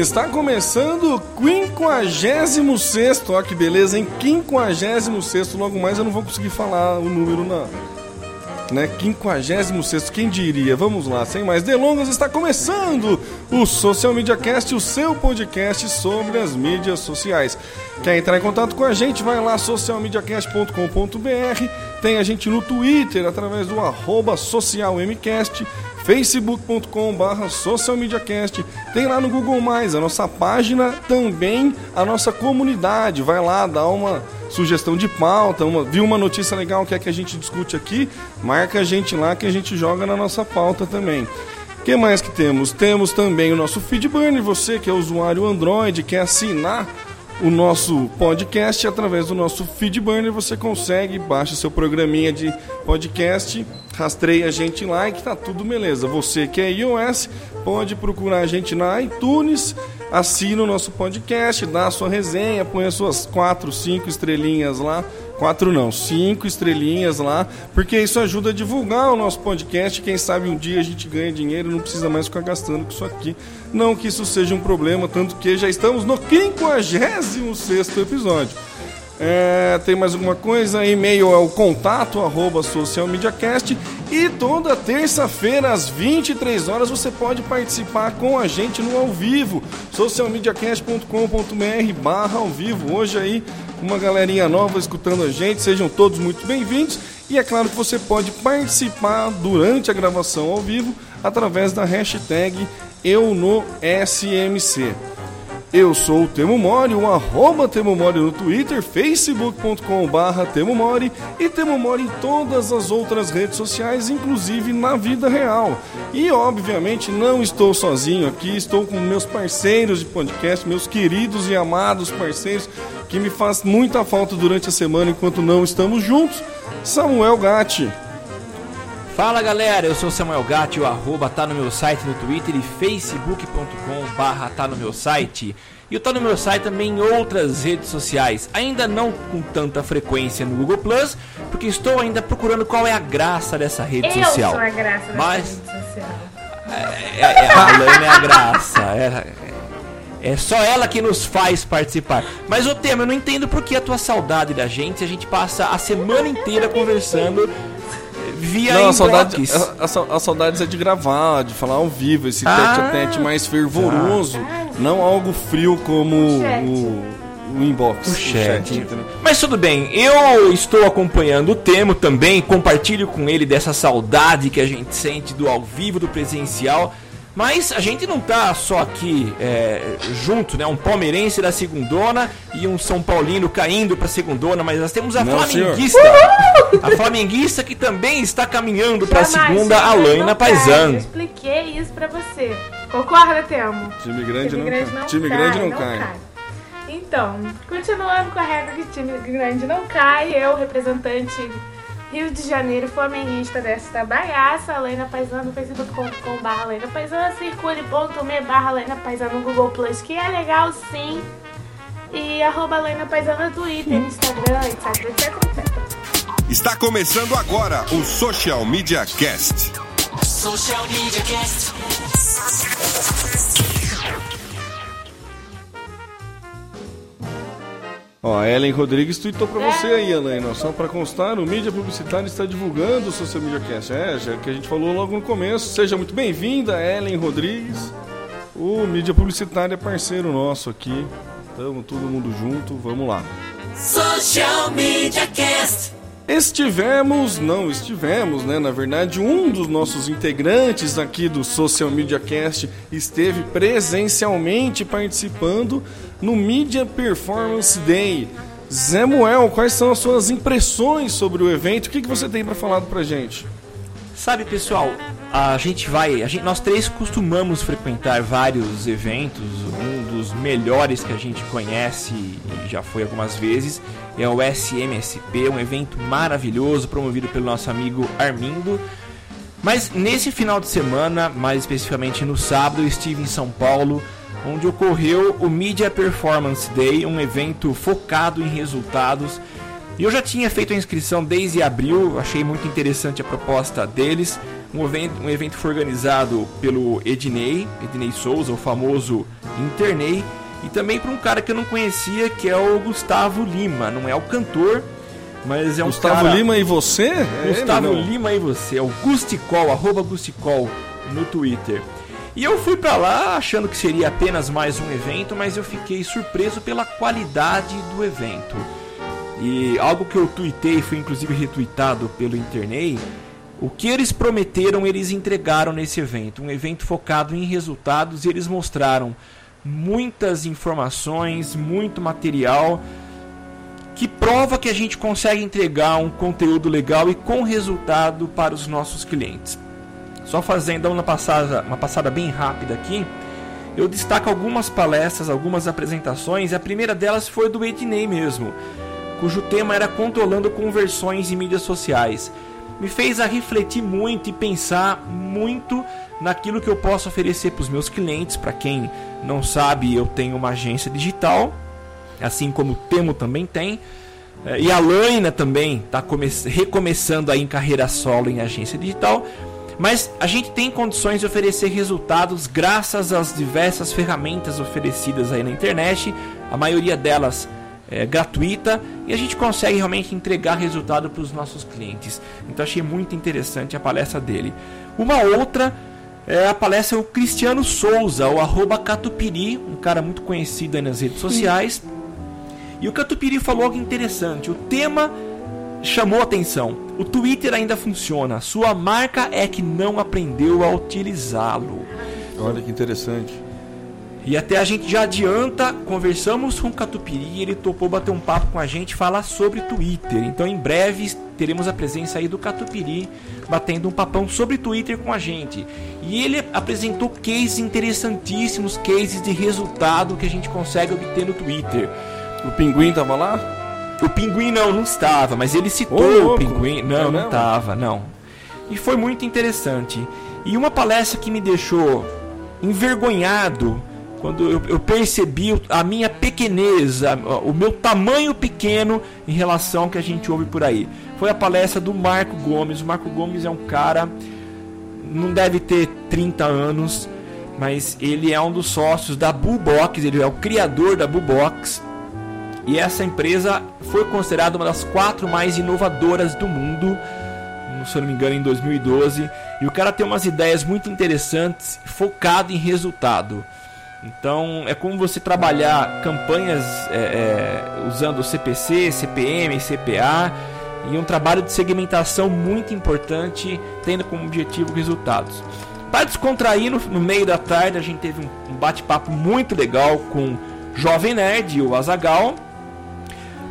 Está começando o 56 Ó, que beleza, hein? 56 Logo mais eu não vou conseguir falar o número na. Né? 56 quem diria? Vamos lá, sem mais delongas, está começando o Social Media Cast, o seu podcast sobre as mídias sociais. Quer entrar em contato com a gente? Vai lá, socialmediacast.com.br. Tem a gente no Twitter através do arroba socialmcast facebook.com.br socialmediacast, tem lá no Google Mais a nossa página, também a nossa comunidade. Vai lá, dá uma sugestão de pauta, uma, viu uma notícia legal que é que a gente discute aqui, marca a gente lá que a gente joga na nossa pauta também. O que mais que temos? Temos também o nosso Feedburner, você que é usuário Android, quer assinar o nosso podcast através do nosso Feedburner. Você consegue, baixa seu programinha de podcast, rastreia a gente lá e que tá tudo beleza. Você que é iOS, pode procurar a gente na iTunes, assina o nosso podcast, dá a sua resenha, põe as suas quatro, cinco estrelinhas lá. Quatro não, cinco estrelinhas lá, porque isso ajuda a divulgar o nosso podcast. Quem sabe um dia a gente ganha dinheiro, não precisa mais ficar gastando com isso aqui. Não que isso seja um problema, tanto que já estamos no 56 episódio. É, tem mais alguma coisa? E-mail é o contato arroba socialmediacast e toda terça-feira às 23 horas você pode participar com a gente no ao vivo socialmediacast.com.br barra ao vivo hoje aí uma galerinha nova escutando a gente sejam todos muito bem-vindos e é claro que você pode participar durante a gravação ao vivo através da hashtag eu no SMC eu sou o Temo Mori, o arroba Temo Mori no Twitter, facebook.com barra Temo Mori e Temo Mori em todas as outras redes sociais, inclusive na vida real. E obviamente não estou sozinho aqui, estou com meus parceiros de podcast, meus queridos e amados parceiros, que me faz muita falta durante a semana enquanto não estamos juntos. Samuel Gatti. Fala galera, eu sou o Samuel Gatti, o arroba tá no meu site no Twitter e facebook.com barra tá no meu site. E o tá no meu site também em outras redes sociais, ainda não com tanta frequência no Google Plus, porque estou ainda procurando qual é a graça dessa rede eu social. sou a graça Mas dessa rede social. é, é, a Lana é a graça. É, é só ela que nos faz participar. Mas o tema, eu não entendo por que a tua saudade da gente, a gente passa a semana inteira conversando via Não, a saudade, a, a, a saudades é de gravar, de falar ao vivo, esse Ah, tete a tete mais fervoroso, não algo frio como Chat. o, o inbox. O chat. entendeu? Mas tudo bem, eu estou acompanhando o Temo também, compartilho com ele dessa saudade que a gente sente do ao vivo, do presencial. Mas a gente não tá só aqui é, junto, né? Um palmeirense da segundona e um São Paulino caindo pra segundona, mas nós temos a Não, flamenguista. A flamenguista que também está caminhando pra Jamais, segunda, a time grande Laina não cai. Eu expliquei isso pra você. Concorda, Temo? Time grande, Time não, grande cai. não Time cai, grande não, cai. Então, continuando com a regra que time grande não cai, eu, representante Rio de Janeiro, flamenguista desta bagaça, Lena Paisano, facebook.com.br Lena Paisano, circule.me barra Lena Paisano no Google Plus, que é legal sim. E arroba Lena Paisano no Twitter, Instagram, etc, etc, etc. Está começando agora o Social Media Cast. Social Media Cast. Ó, Ellen Rodrigues tweetou pra você aí, Helena. Só pra constar, o Mídia Publicitário está divulgando o Social Media Cast. É, já que a gente falou logo no começo. Seja muito bem-vinda, Ellen Rodrigues. O Mídia Publicitário é parceiro nosso aqui. Tamo todo mundo junto, vamos lá. Social Media Cast. Estivemos, não estivemos, né? Na verdade, um dos nossos integrantes aqui do Social Media Cast esteve presencialmente participando no Media Performance Day. Zé Muel, quais são as suas impressões sobre o evento? O que, que você tem para falar pra gente? Sabe, pessoal, a gente vai, a gente, nós três costumamos frequentar vários eventos. Um dos melhores que a gente conhece e já foi algumas vezes é o SMSP, um evento maravilhoso promovido pelo nosso amigo Armindo. Mas nesse final de semana, mais especificamente no sábado, eu estive em São Paulo, onde ocorreu o Media Performance Day, um evento focado em resultados. E eu já tinha feito a inscrição desde abril, achei muito interessante a proposta deles. Um evento, um evento foi organizado pelo Ednei, Ednei Souza, o famoso Internei, e também por um cara que eu não conhecia, que é o Gustavo Lima. Não é o cantor, mas é um Gustavo cara... Lima e você? É Gustavo ele? Lima e você, é o Gusticol, arroba Gusticol no Twitter. E eu fui pra lá achando que seria apenas mais um evento, mas eu fiquei surpreso pela qualidade do evento. E algo que eu tuitei, foi inclusive retweetado pelo Internei, o que eles prometeram, eles entregaram nesse evento. Um evento focado em resultados e eles mostraram muitas informações, muito material que prova que a gente consegue entregar um conteúdo legal e com resultado para os nossos clientes. Só fazendo uma passada, uma passada bem rápida aqui, eu destaco algumas palestras, algumas apresentações. A primeira delas foi do Ednei mesmo, cujo tema era controlando conversões em mídias sociais. Me fez a refletir muito e pensar muito naquilo que eu posso oferecer para os meus clientes. Para quem não sabe, eu tenho uma agência digital, assim como o Temo também tem. Eh, E a Laina também está recomeçando aí em carreira solo em agência digital. Mas a gente tem condições de oferecer resultados graças às diversas ferramentas oferecidas aí na internet, a maioria delas é gratuita, e a gente consegue realmente entregar resultado para os nossos clientes. Então achei muito interessante a palestra dele. Uma outra é a palestra do Cristiano Souza, o arroba Catupiri, um cara muito conhecido aí nas redes sociais. E o Catupiri falou algo interessante. O tema chamou atenção. O Twitter ainda funciona. Sua marca é que não aprendeu a utilizá-lo. Olha que interessante. E até a gente já adianta, conversamos com o Catupiri, ele topou bater um papo com a gente, falar sobre Twitter. Então em breve teremos a presença aí do Catupiri batendo um papão sobre Twitter com a gente. E ele apresentou cases interessantíssimos, cases de resultado que a gente consegue obter no Twitter. O pinguim tava lá? O pinguim não, não estava, mas ele citou Ô, o pinguim. Não, É não estava, não. E foi muito interessante. E uma palestra que me deixou envergonhado quando eu, eu percebi a minha pequenez, o meu tamanho pequeno em relação ao que a gente ouve por aí. Foi a palestra do Marco Gomes. O Marco Gomes é um cara, não deve ter 30 anos, mas ele é um dos sócios da Bullbox, ele é o criador da Bullbox. E essa empresa foi considerada uma das quatro mais inovadoras do mundo, se eu não me engano, em 2012. E o cara tem umas ideias muito interessantes, focado em resultado. Então é como você trabalhar campanhas é, é, usando CPC, CPM, CPA e um trabalho de segmentação muito importante, tendo como objetivo resultados. Para descontrair, no, no meio da tarde a gente teve um, um bate-papo muito legal com Jovem Nerd, o Azagal,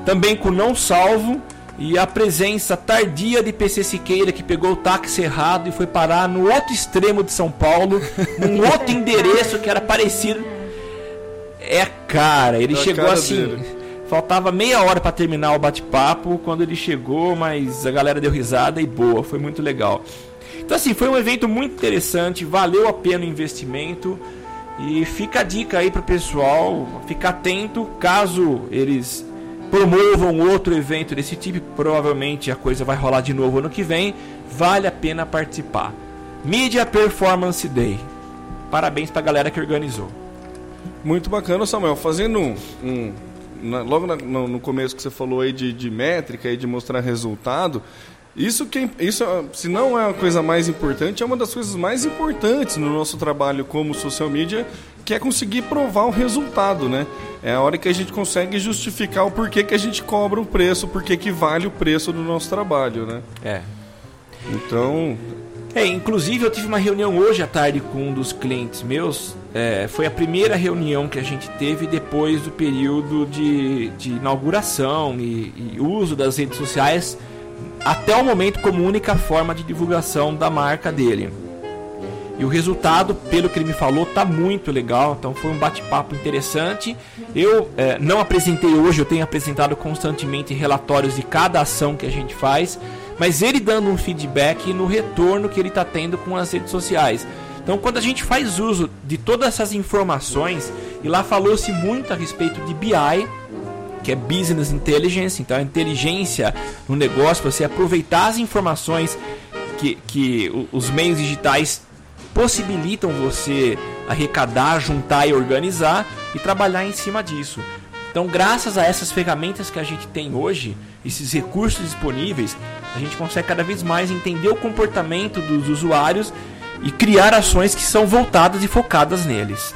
também com Não Salvo e a presença tardia de PC Siqueira que pegou o táxi errado e foi parar no outro extremo de São Paulo, num outro endereço que era parecido. É, cara, ele É chegou cara assim. dele. Faltava meia hora para terminar o bate-papo quando ele chegou, mas a galera deu risada e boa, foi muito legal. Então assim, foi um evento muito interessante, valeu a pena o investimento e fica a dica aí pro pessoal, ficar atento caso eles promovam outro evento desse tipo, provavelmente a coisa vai rolar de novo ano que vem, vale a pena participar. Media Performance Day. Parabéns pra galera que organizou. Muito bacana, Samuel. Fazendo um. um- na- logo na- no, no começo que você falou aí de, de métrica e de mostrar resultado. Isso, que, é- isso, é- se não é a coisa mais importante, é uma das coisas mais importantes no nosso trabalho como social media, que é conseguir provar o resultado, né? É a hora que a gente consegue justificar o porquê que a gente cobra o preço, porquê que vale o preço do nosso trabalho, né? É. Então, É, inclusive eu tive uma reunião hoje à tarde com um dos clientes meus. É, foi a primeira reunião que a gente teve depois do período de, de inauguração e, e uso das redes sociais até o momento como única forma de divulgação da marca dele. E o resultado, pelo que ele me falou, tá muito legal. Então foi um bate-papo interessante. Eu é, não apresentei hoje, eu tenho apresentado constantemente relatórios de cada ação que a gente faz, mas ele dando um feedback no retorno que ele está tendo com as redes sociais. Então, quando a gente faz uso de todas essas informações, e lá falou-se muito a respeito de BI, que é Business Intelligence, então a inteligência no negócio, você aproveitar as informações que, que os meios digitais possibilitam você arrecadar, juntar e organizar e trabalhar em cima disso. Então, graças a essas ferramentas que a gente tem hoje, esses recursos disponíveis, a gente consegue cada vez mais entender o comportamento dos usuários e criar ações que são voltadas e focadas neles.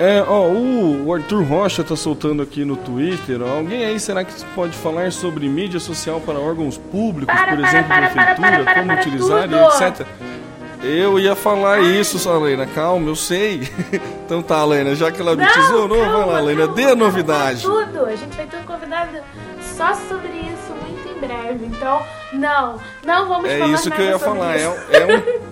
É, ó, o, Arthur Rocha tá soltando aqui no Twitter. ó, alguém aí será que pode falar sobre mídia social para órgãos públicos, Para, por para, exemplo, para, prefeitura, como utilizar tudo. e etc. Eu ia falar isso, Salena. Calma, eu sei. então tá, Lena, já que ela me tesourou, vai lá, calma, Lena, calma, dê a novidade. Tudo. A gente vai ter um convidado só sobre isso muito em breve. Então, não, não vamos É falar isso que eu ia falar. isso. É, é um...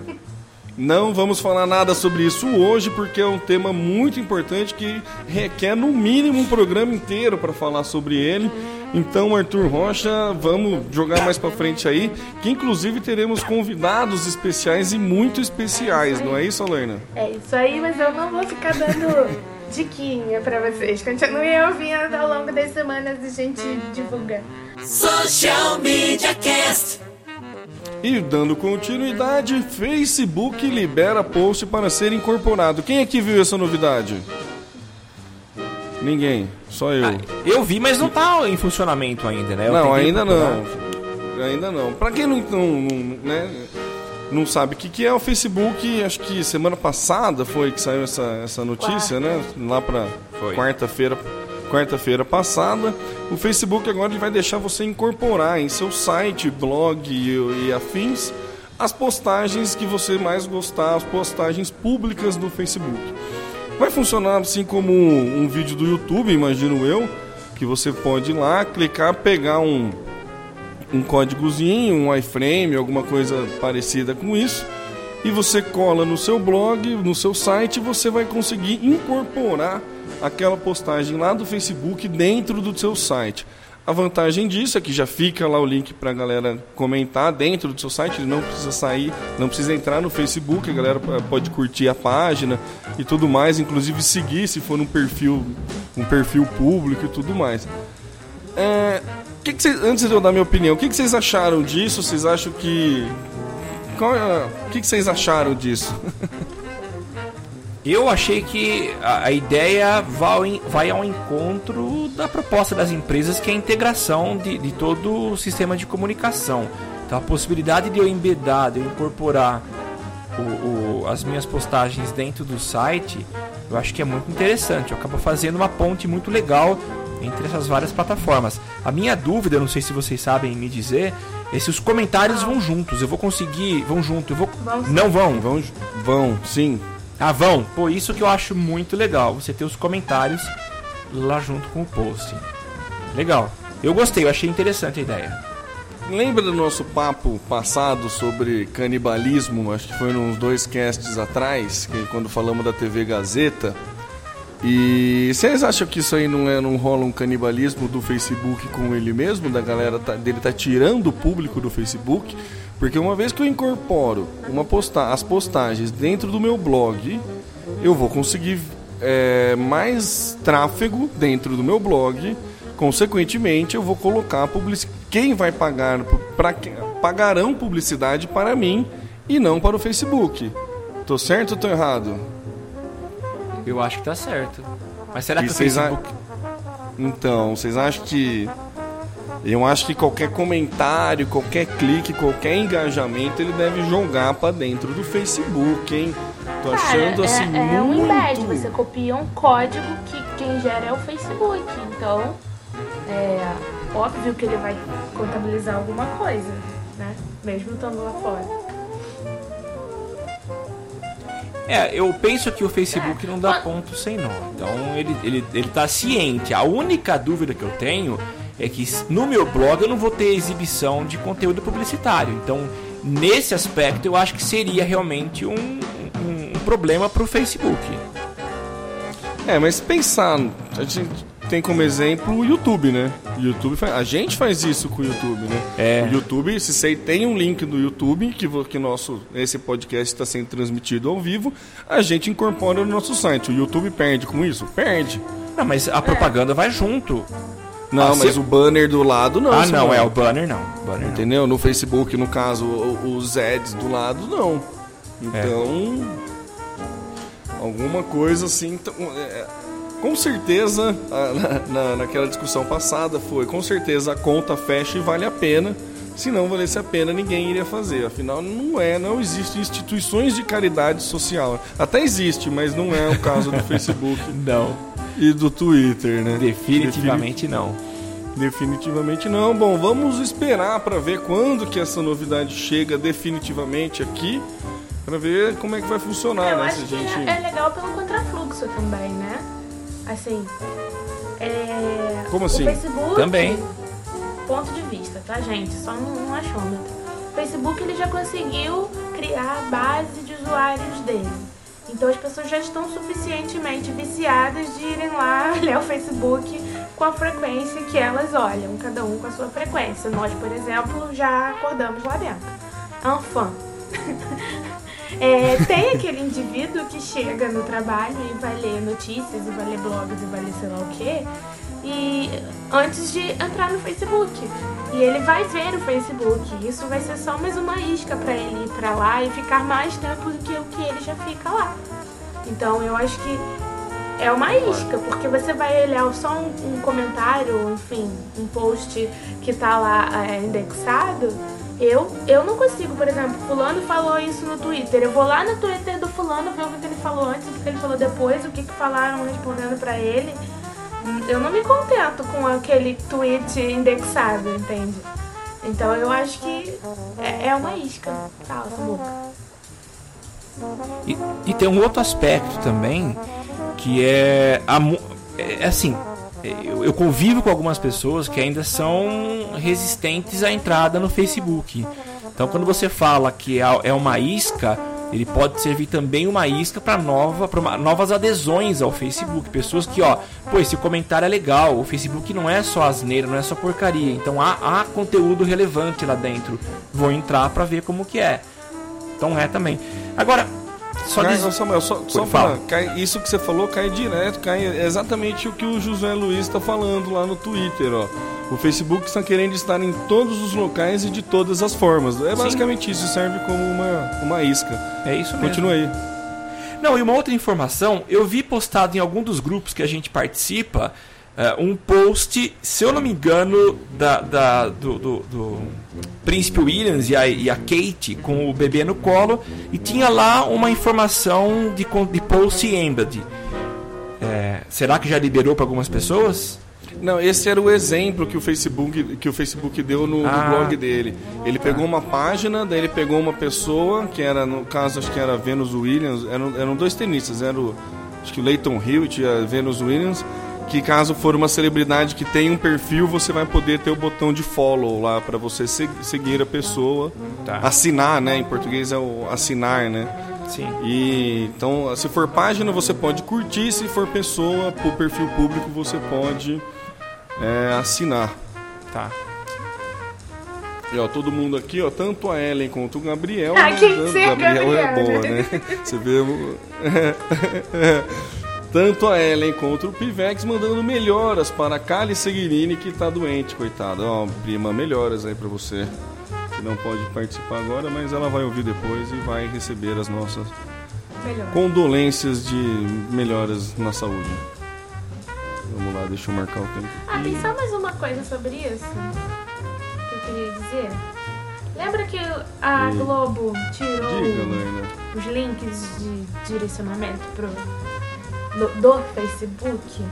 Não vamos falar nada sobre isso hoje, porque é um tema muito importante que requer no mínimo um programa inteiro para falar sobre ele. Então, Arthur Rocha, vamos jogar mais para frente aí, que inclusive teremos convidados especiais e muito especiais, não é isso, Alena? É isso aí, mas eu não vou ficar dando diquinha pra vocês. Continuem ouvindo ao longo das semanas a gente divulga. Social Media Cast. E dando continuidade, Facebook libera post para ser incorporado. Quem aqui viu essa novidade? Ninguém, só eu. Ah, eu vi, mas não tá em funcionamento ainda, né? Eu não, ainda não. Ainda não. Pra quem não, não, não, né, não sabe o que, que é o Facebook, acho que semana passada foi que saiu essa, essa notícia, né? Lá pra Foi. quarta-feira. Quarta-feira passada, o Facebook agora ele vai deixar você incorporar em seu site, blog e, e afins as postagens que você mais gostar, as postagens públicas do Facebook. Vai funcionar assim como um, um vídeo do YouTube, imagino eu, que você pode ir lá, clicar, pegar um, um códigozinho, um iframe, alguma coisa parecida com isso, e você cola no seu blog, no seu site, você vai conseguir incorporar aquela postagem lá do Facebook dentro do seu site. A vantagem disso é que já fica lá o link para a galera comentar dentro do seu site, ele não precisa sair, não precisa entrar no Facebook, a galera pode curtir a página e tudo mais, inclusive seguir se for um perfil, um perfil público e tudo mais. É, que que antes de eu dar minha opinião, o que, vocês acharam disso? Vocês acham que. É, o que, que vocês acharam disso? Eu achei que a, a ideia vai vai ao encontro da proposta das empresas, que é a integração de, de todo o sistema de comunicação. Então, a possibilidade de eu embedar, de eu incorporar o- o- as minhas postagens dentro do site, eu acho que é muito interessante. Eu acabo fazendo uma ponte muito legal entre essas várias plataformas. A minha dúvida, não sei se vocês sabem me dizer, é se os comentários vão juntos. Eu vou conseguir. Vão junto. Eu vou. Não vão. Vão, vão, sim. Ah, vão? Pô, isso que eu acho muito legal. Você ter os comentários lá junto com o post. Legal. Eu gostei, eu achei interessante a ideia. Lembra do nosso papo passado sobre canibalismo? Acho que foi uns dois casts atrás, quando falamos da TV Gazeta. E vocês acham que isso aí não, é, não rola um canibalismo do Facebook com ele mesmo? Da galera tá- dele tá tirando o público do Facebook? Porque uma vez que eu incorporo uma posta as postagens dentro do meu blog, eu vou conseguir é, mais tráfego dentro do meu blog. Consequentemente, eu vou colocar publici quem vai pagar para pagarão publicidade para mim e não para o Facebook. Tô certo ou tô errado? Eu acho que tá certo. Mas será E que o vocês a- Facebook. Então, vocês acham que. Eu acho que qualquer comentário, qualquer clique, qualquer engajamento, ele deve jogar para dentro do Facebook, hein? Tô Cara, achando assim é, é um muito. embed, você copia um código que quem gera é o Facebook. Então, é óbvio que ele vai contabilizar alguma coisa, né? Mesmo estando lá fora. É, eu penso que o Facebook não dá ponto sem nó. Então ele, ele, ele tá ciente. A única dúvida que eu tenho é que no meu blog eu não vou ter exibição de conteúdo publicitário. Então, nesse aspecto, eu acho que seria realmente um, um, um problema pro Facebook. É, mas pensar, a gente tem como exemplo o YouTube, né? O YouTube faz- a gente faz isso com o YouTube, né? É. O YouTube, se você tem um link do YouTube que que nosso esse podcast está sendo transmitido ao vivo, a gente incorpora no nosso site. O YouTube perde com isso? Perde. Não, mas a propaganda vai junto. Não, Ah, mas se- o banner do lado não. ah, não, vai. é o banner não. Banner não. Entendeu? No Facebook, no caso, os ads do lado, não. Então, alguma coisa assim. então, é, com certeza, na, na- naquela discussão passada foi, com certeza a conta fecha e vale a pena. Se não valesse a pena, ninguém iria fazer. Afinal, não é, não existem instituições de caridade social. Até existe, mas não é o caso do Facebook Não, e do Twitter, né? definitivamente não. Definitivamente não. Bom, vamos esperar para ver quando que essa novidade chega definitivamente aqui, para ver como é que vai funcionar, Eu né? acho Se a que gente... é legal pelo contrafluxo também, né? Assim, é... Como assim? O Facebook... Também. Ponto de vista, tá, gente? Só um, um achômetro. O Facebook, ele já conseguiu criar a base de usuários dele. Então as pessoas já estão suficientemente viciadas de irem lá olhar o Facebook com a frequência que elas olham, cada um com a sua frequência. Nós, por exemplo, já acordamos lá dentro. Enfim. É, tem aquele indivíduo que chega no trabalho e vai ler notícias, e vai ler blogs, e vai ler sei lá o quê, e antes de entrar no Facebook. E ele vai ver o Facebook. Isso vai ser só mais uma isca para ele ir para lá e ficar mais tempo do que o que ele já fica lá. Então eu acho que é uma isca, porque você vai olhar só um, um comentário, enfim, um post que tá lá é, indexado. Eu, eu não consigo, por exemplo, fulano falou isso no Twitter. Eu vou lá no Twitter do fulano ver o que ele falou antes, o que ele falou depois, o que, que falaram respondendo pra ele. Eu não me contento com aquele tweet indexado, entende? Então eu acho que é, é uma isca. Cala essa boca. E, e tem um outro aspecto também, que é, a, mu- é assim, eu, eu convivo com algumas pessoas que ainda são resistentes à entrada no Facebook. Então quando você fala que é é uma isca, ele pode servir também uma isca para nova, novas adesões ao Facebook. Pessoas que, ó, pô, esse comentário é legal. O Facebook não é só asneira, não é só porcaria. Então há, há conteúdo relevante lá dentro. Vou entrar para ver como que é. Então é também. Agora, só diz... Samuel, só, só pra, cai, isso que você falou cai direto, cai exatamente o que o José Luiz está falando lá no Twitter, ó. O Facebook está querendo estar em todos os locais e de todas as formas. É basicamente isso, serve como uma, uma isca. É isso mesmo. Continua aí. Não, e uma outra informação, eu vi postado em algum dos grupos que a gente participa eh, um post, se eu não me engano, da, da- do, do- do Príncipe Williams e a, e a Kate com o bebê no colo e tinha lá uma informação de, de post embed. Eh, será que já liberou para algumas pessoas? Não, esse era o exemplo que o Facebook, que o Facebook deu no, no Ah. blog dele. Ele pegou uma página, daí ele pegou uma pessoa, que era, no caso, acho que era Venus Williams, eram, eram dois tenistas, era o, acho que o Leighton Hewitt e a Venus Williams, que caso for uma celebridade que tem um perfil, você vai poder ter o botão de follow lá para você se- seguir a pessoa, Tá. assinar, né? Em português é o assinar, né? Sim. E então, se for página, você pode curtir, se for pessoa, por perfil público, você pode é, assinar. Tá. E ó, todo mundo aqui, ó, tanto a Ellen quanto o Gabriel. Ah, quem mandando- que é Gabriel é Gabriel, boa, né? Você vê. tanto a Ellen quanto o Pivex mandando melhoras para a Kali Seguirini, que tá doente, coitada. Ó, prima, melhoras aí pra você. Que não pode participar agora, mas ela vai ouvir depois e vai receber as nossas Melhor. condolências de melhoras na saúde. Vamos lá, deixa eu marcar o tempo. Ah, tem só mais uma coisa sobre isso que eu queria dizer. Lembra que a. Globo tirou Diga, os links de direcionamento pro, no- do Facebook?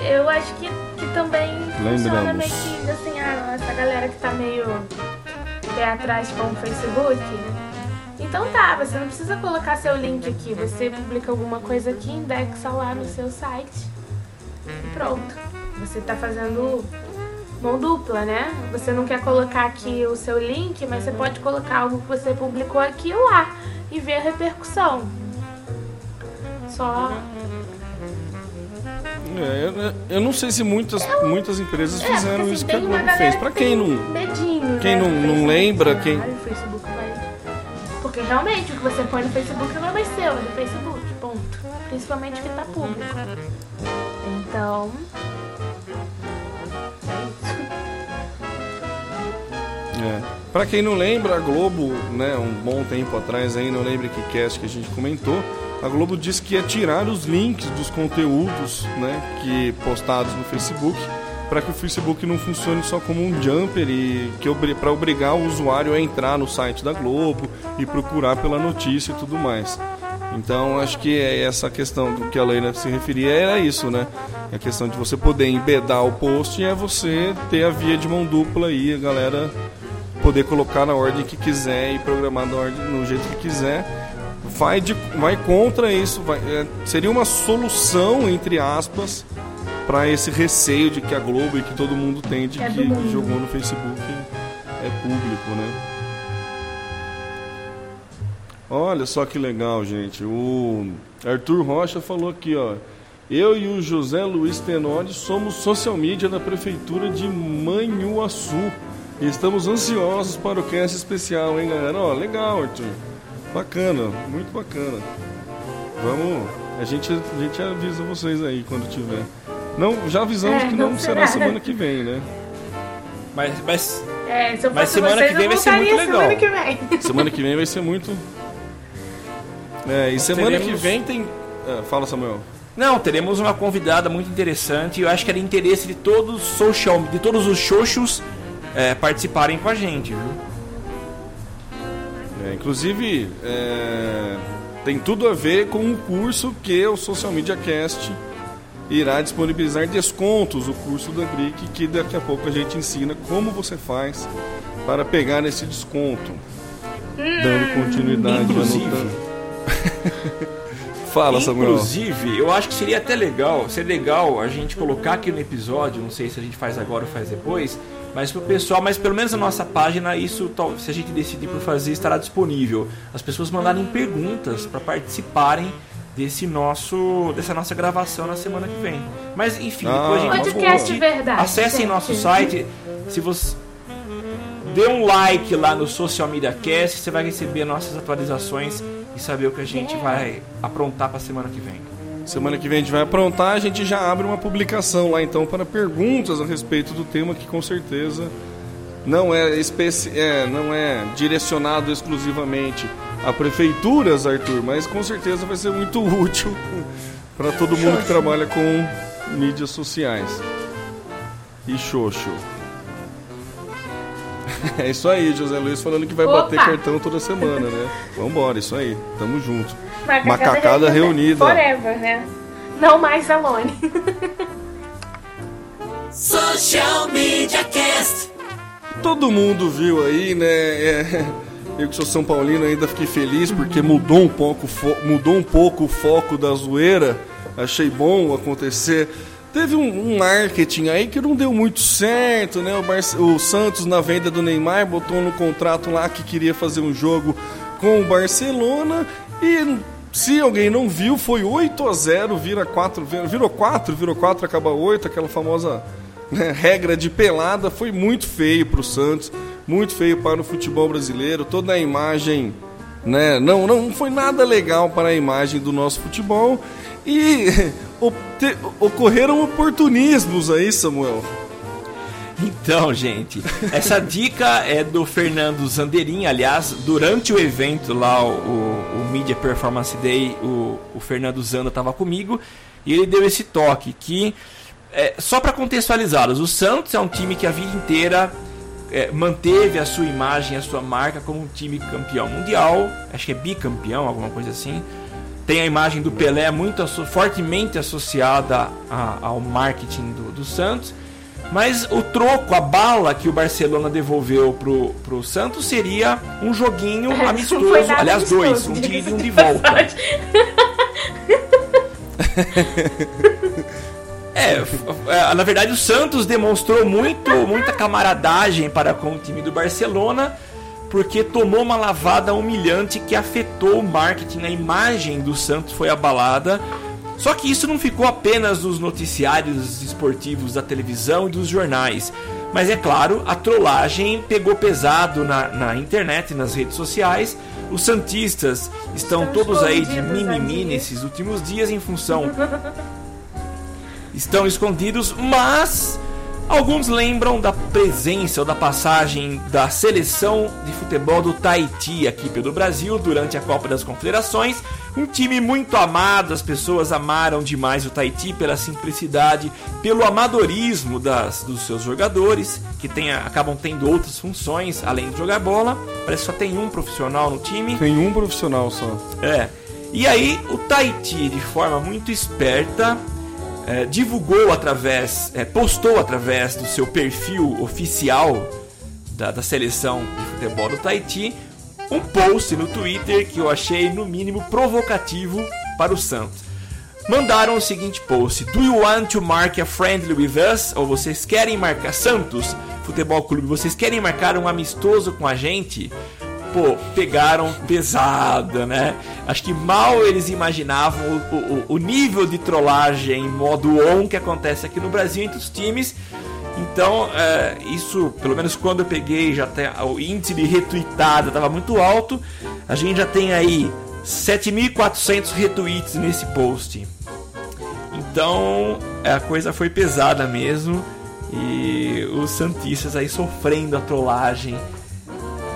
Eu acho que, que também funciona Lembramos. meio que assim, a, essa galera que tá meio pé atrás com o Facebook. Então tá, você não precisa colocar seu link aqui, você publica alguma coisa aqui, indexa lá no seu site e pronto. Você tá fazendo mão dupla, né? Você não quer colocar aqui o seu link, mas você pode colocar algo que você publicou aqui lá e ver a repercussão. Só. É, eu, eu não sei se muitas, muitas empresas É, fizeram porque, isso assim, que a Globo fez. Pra quem não. Medinho, quem né? não- não lembra, quem- Facebook vai. Porque realmente o que você põe no Facebook não vai ser o do Facebook, ponto. Principalmente o que tá público. Então. É. É. Pra quem não lembra, a Globo, né, um bom tempo atrás aí, não lembro que cast que a gente comentou, a Globo disse que ia tirar os links dos conteúdos, né, que postados no Facebook, para que o Facebook não funcione só como um jumper e que para obrigar o usuário a entrar no site da Globo e procurar pela notícia e tudo mais. Então acho que é essa questão do que a Leila se referia era isso, né? A questão de você poder embedar o post é você ter a via de mão dupla aí, a galera poder colocar na ordem que quiser e programar na ordem, no jeito que quiser. Vai, de, vai contra isso, vai- é, seria uma solução, entre aspas, para esse receio de que a Globo e que todo mundo tem de É que jogou no Facebook é público, né? Olha só que legal, gente. O Arthur Rocha falou aqui, ó. Eu e o José Luiz Tenório somos social media da prefeitura de Manhuaçu. E estamos ansiosos para o cast especial, hein, galera? Ó, legal, Arthur. Bacana, muito bacana. Vamos, a gente, a gente avisa vocês aí quando tiver. Não, já avisamos É, que não não será será. semana que vem, né? Mas, mas É, se eu Mas semana vocês, que vem eu vai ser muito legal. Semana que vem. Semana que vem vai ser muito. É, e semana teremos- que vem tem. É, fala, Samuel. Não, teremos uma convidada muito interessante. e Eu acho que era interesse de todos os social, de todos os xoxos é, participarem com a gente, viu? É, inclusive, é, tem tudo a ver com o curso que o Social Media Cast irá disponibilizar descontos, o curso da BRIC, que daqui a pouco a gente ensina como você faz para pegar esse desconto. Dando continuidade. Inclusive-. Fala, Samuel. Inclusive, eu acho que seria até legal, seria legal a gente colocar aqui no episódio, não sei se a gente faz agora ou faz depois, mas pro pessoal, mas pelo menos na nossa página, isso, tal- se a gente decidir por fazer, estará disponível. As pessoas mandarem perguntas para participarem desse nosso, dessa nossa gravação na semana que vem. Mas enfim, Ah, depois a gente vai Podcast discutir. verdade, Acessem gente. nosso site, se você dê um like lá no Social Media Cast, você vai receber nossas atualizações e saber o que a gente vai aprontar para semana que vem. Semana que vem a gente vai aprontar, a gente já abre uma publicação lá então para perguntas a respeito do tema que com certeza não é, especi é, não é direcionado exclusivamente a prefeituras, Arthur, mas com certeza vai ser muito útil para todo mundo que trabalha com mídias sociais. E xoxo. É isso aí, José Luiz falando que vai Opa! bater cartão toda semana, né? Vambora, isso aí. Tamo junto. Macacada, Macacada reunida. Forever, né? Não mais alone. Social Media Cast. Todo mundo viu aí, né? é, eu que sou São Paulino ainda fiquei feliz porque mudou um pouco, mudou um pouco o foco da zoeira. Achei bom acontecer. Teve um, um marketing aí que não deu muito certo, né? O, Barce- o Santos na venda do Neymar botou no contrato lá que queria fazer um jogo com o Barcelona e se alguém não viu, foi 8 a 0 vira 4, virou 4, virou 4, acaba 8, aquela famosa né, regra de pelada foi muito feio para o Santos, muito feio para o futebol brasileiro, toda a imagem, né, não, não foi nada legal para a imagem do nosso futebol e ocorreram oportunismos aí, Samuel. Então, gente, essa dica é do Fernando Zanderin. Aliás, durante o evento lá, o, o, o Media Performance Day, o, o Fernando Zanda estava comigo e ele deu esse toque que, é, só para contextualizá-los, o Santos é um time que a vida inteira é, manteve a sua imagem, a sua marca como um time campeão mundial, acho que é bicampeão, alguma coisa assim. Tem a imagem do Pelé muito fortemente associada a, ao marketing do, do, Santos. Mas o troco, a bala que o Barcelona devolveu pro, pro Santos seria um joguinho amistoso. Aliás, amistoso, dois, um de ida e um de volta. É, é, na verdade o Santos demonstrou muito, muita camaradagem para com o time do Barcelona, porque tomou uma lavada humilhante que afetou o marketing, a imagem do Santos foi abalada. Só que isso não ficou apenas nos noticiários esportivos da televisão e dos jornais. Mas é claro, a trollagem pegou pesado na, na internet e nas redes sociais. Os Santistas estão, estão todos aí de mimimi nesses últimos dias em função estão escondidos, mas alguns lembram da presença ou da passagem da seleção de futebol do Tahiti aqui pelo Brasil durante a Copa das Confederações. Um time muito amado, as pessoas amaram demais o Tahiti pela simplicidade, pelo amadorismo das, dos seus jogadores, que tem, acabam tendo outras funções além de jogar bola. Parece que só tem um profissional no time. Tem um profissional só. É. E aí, o Tahiti, de forma muito esperta, é, divulgou através, é, postou através do seu perfil oficial da, da seleção de futebol do Tahiti um post no Twitter que eu achei no mínimo provocativo para o Santos. Mandaram o seguinte post: Do you want to mark a friendly with us? Ou vocês querem marcar Santos Futebol Clube? Vocês querem marcar um amistoso com a gente? Pô, pegaram pesada, né? Acho que mal eles imaginavam o, o, o nível de trollagem em modo on que acontece aqui no Brasil entre os times. Então, é, isso, pelo menos quando eu peguei, já tem, o índice de retweetada estava muito alto. A gente já tem aí 7.400 retweets nesse post. Então, a coisa foi pesada mesmo. E os Santistas aí sofrendo a trollagem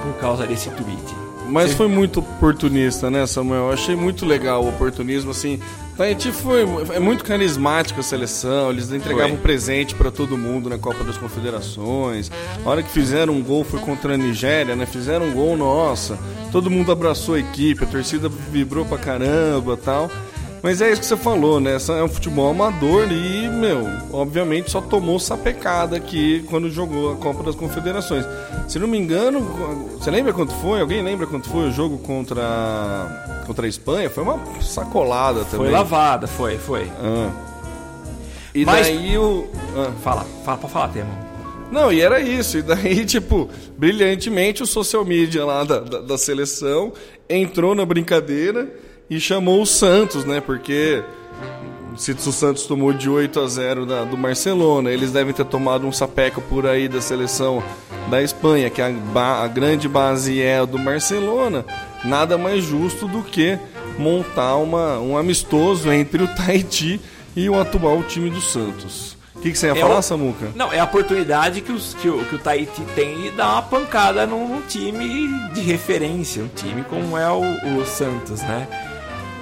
por causa desse tweet. Mas foi muito oportunista, né, Samuel? Eu achei muito legal o oportunismo, assim. Tahiti foi é muito carismática a seleção, eles entregavam foi. presente para todo mundo na Copa das Confederações. A hora que fizeram um gol foi contra a Nigéria, né? Fizeram um gol, nossa. Todo mundo abraçou a equipe, a torcida vibrou pra caramba, tal. Mas é isso que você falou, né? É um futebol amador e, meu, obviamente só tomou sapecada aqui quando jogou a Copa das Confederações. Se não me engano, você lembra quanto foi? Alguém lembra quanto foi o jogo contra, contra a Espanha? Foi uma sacolada também. Foi lavada, foi, foi. Ah. E Mas... daí o. Ah. Fala, fala pra falar, Temo. Não, e era isso. E daí, tipo, brilhantemente o social media lá da, da, da seleção entrou na brincadeira e chamou o Santos, né? Porque se o Santos tomou de 8 a 0 da, do Barcelona, eles devem ter tomado um sapeco por aí da seleção da Espanha, que a, a grande base é a do Barcelona. Nada mais justo do que montar uma, um amistoso entre o Tahiti e o atual time do Santos. O que, que, você ia é falar, o... Samuca? Não, é a oportunidade que, os, que, o, que o Tahiti tem de dar uma pancada num, num time de referência, um time como é o, o Santos, né?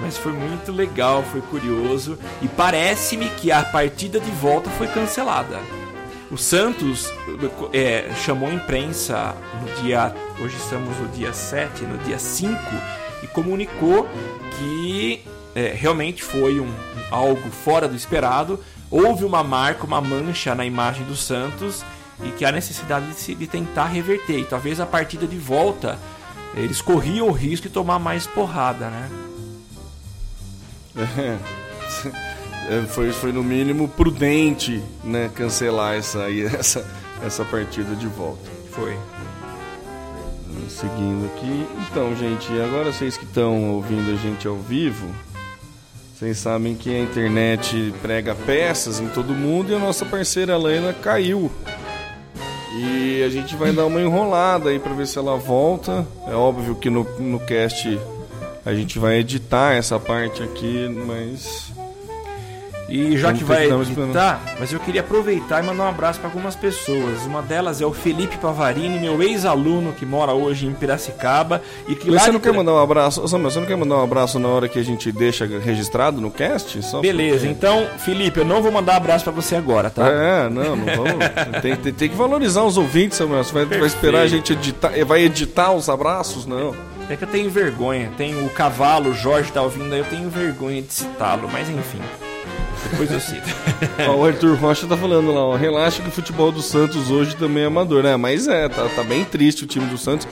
Mas foi muito legal, foi curioso e parece-me que a partida de volta foi cancelada. O Santos é, chamou a imprensa no dia. Hoje estamos no dia 7, no dia 5, e comunicou que é, realmente foi um, algo fora do esperado. Houve uma marca, uma mancha na imagem do Santos e que há necessidade de, se, de tentar reverter. E talvez a partida de volta eles corriam o risco de tomar mais porrada, né? É, foi, foi no mínimo prudente né, cancelar essa, essa, essa partida de volta. Foi. Seguindo aqui. Então, gente, agora vocês que estão ouvindo a gente ao vivo, vocês sabem que a internet prega peças em todo mundo e a nossa parceira Lena caiu. E a gente vai dar uma enrolada aí para ver se ela volta. É óbvio que no, no cast a gente vai editar essa parte aqui, mas E já Vamos que vai editar, mas eu queria aproveitar e mandar um abraço para algumas pessoas. Uma delas é o Felipe Pavarini, meu ex-aluno que mora hoje em Piracicaba e que Mas você de não quer Pira- mandar um abraço? Samuel, você não quer mandar um abraço na hora que a gente deixa registrado no cast? Só Beleza, porque- então, Felipe, eu não vou mandar abraço para você agora, tá? É, não, não vamos. tem, tem- tem que valorizar os ouvintes, Samuel. Você vai, vai esperar a gente editar. Vai editar os abraços? Não. É que eu tenho vergonha. Tem o cavalo, o Jorge tá ouvindo aí, eu tenho vergonha de citá-lo, mas enfim. Depois eu cito. Ó, o Arthur Rocha tá falando lá, ó. Relaxa que o futebol do Santos hoje também é amador, né? Mas é, tá, tá bem triste o time do Santos.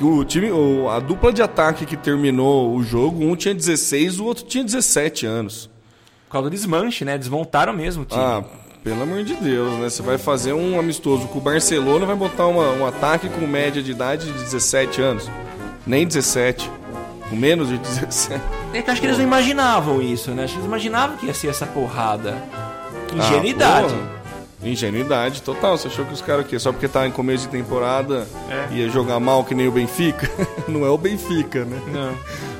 O time, o- a dupla de ataque que terminou o jogo, um tinha 16, o outro tinha 17 anos. Por causa do desmanche, né? Desmontaram mesmo o time. Ah, pelo amor de Deus, né? Você vai fazer um amistoso com o Barcelona, vai botar uma- um ataque com média de idade de 17 anos. Nem 17. Com menos de 17. É que acho que eles não imaginavam isso, né? Acho que eles imaginavam que ia ser essa porrada. Ah, Ingenuidade. porra. Ingenuidade total. Você achou que os caras aqui, só porque tá em começo de temporada, É. ia jogar mal que nem o Benfica? Não é o Benfica, né? não.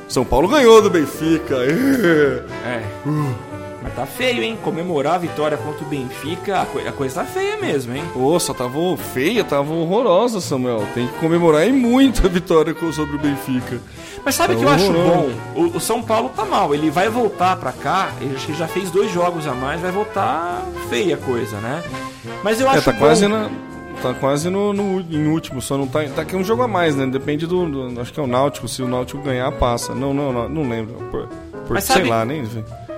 São Paulo ganhou do Benfica. É. Mas tá feio, hein? Comemorar a vitória contra o Benfica, a, coi- a coisa tá feia mesmo, hein? Nossa, tava feia, tava horrorosa, Samuel. Tem que comemorar e muito a vitória co- sobre o Benfica. Mas sabe o Tá que eu acho bom? O, o São Paulo tá mal. Ele vai voltar pra cá, ele acho que já fez dois jogos a mais, vai voltar feia a coisa, né? Mas eu acho É, tá bom. quase na. Tá quase no, no- em último, só não tá. Tá aqui um jogo a mais, né? Depende do, do- Acho que é o Náutico. Se o Náutico ganhar, passa. Não, não, não, não lembro. Por, por sei sabe- lá, nem.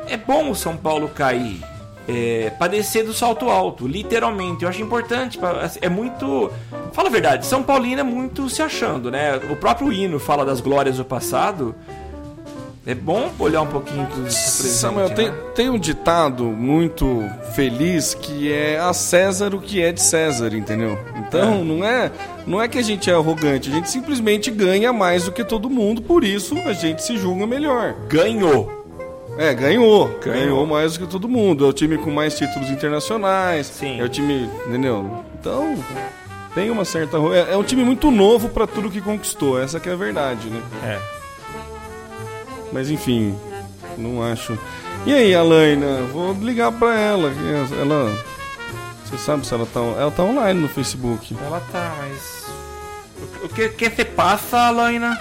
É bom o São Paulo cair. É, pra descer do salto alto, literalmente. Eu acho importante. pra- é muito. Fala a verdade, São Paulino é muito se achando, né? O próprio hino fala das glórias do passado. É bom olhar um pouquinho isso presente, Samuel, tem, né? tem um ditado muito feliz que é a César o que é de César, entendeu? Então, não é não é que a gente é arrogante, a gente simplesmente ganha mais do que todo mundo, por isso a gente se julga melhor. Ganhou. É, ganhou. Ganhou. Ganhou mais do que todo mundo. É o time com mais títulos internacionais. Sim. É o time, entendeu? Então, tem uma certa. É, é um time muito novo pra tudo que conquistou. Essa que é a verdade, né? É. Mas enfim, não acho. E aí, Alaina? Vou ligar pra ela. Ela. Você sabe se ela tá. Ela tá online no Facebook. Ela tá, mas. O que, que se passa, Alaina?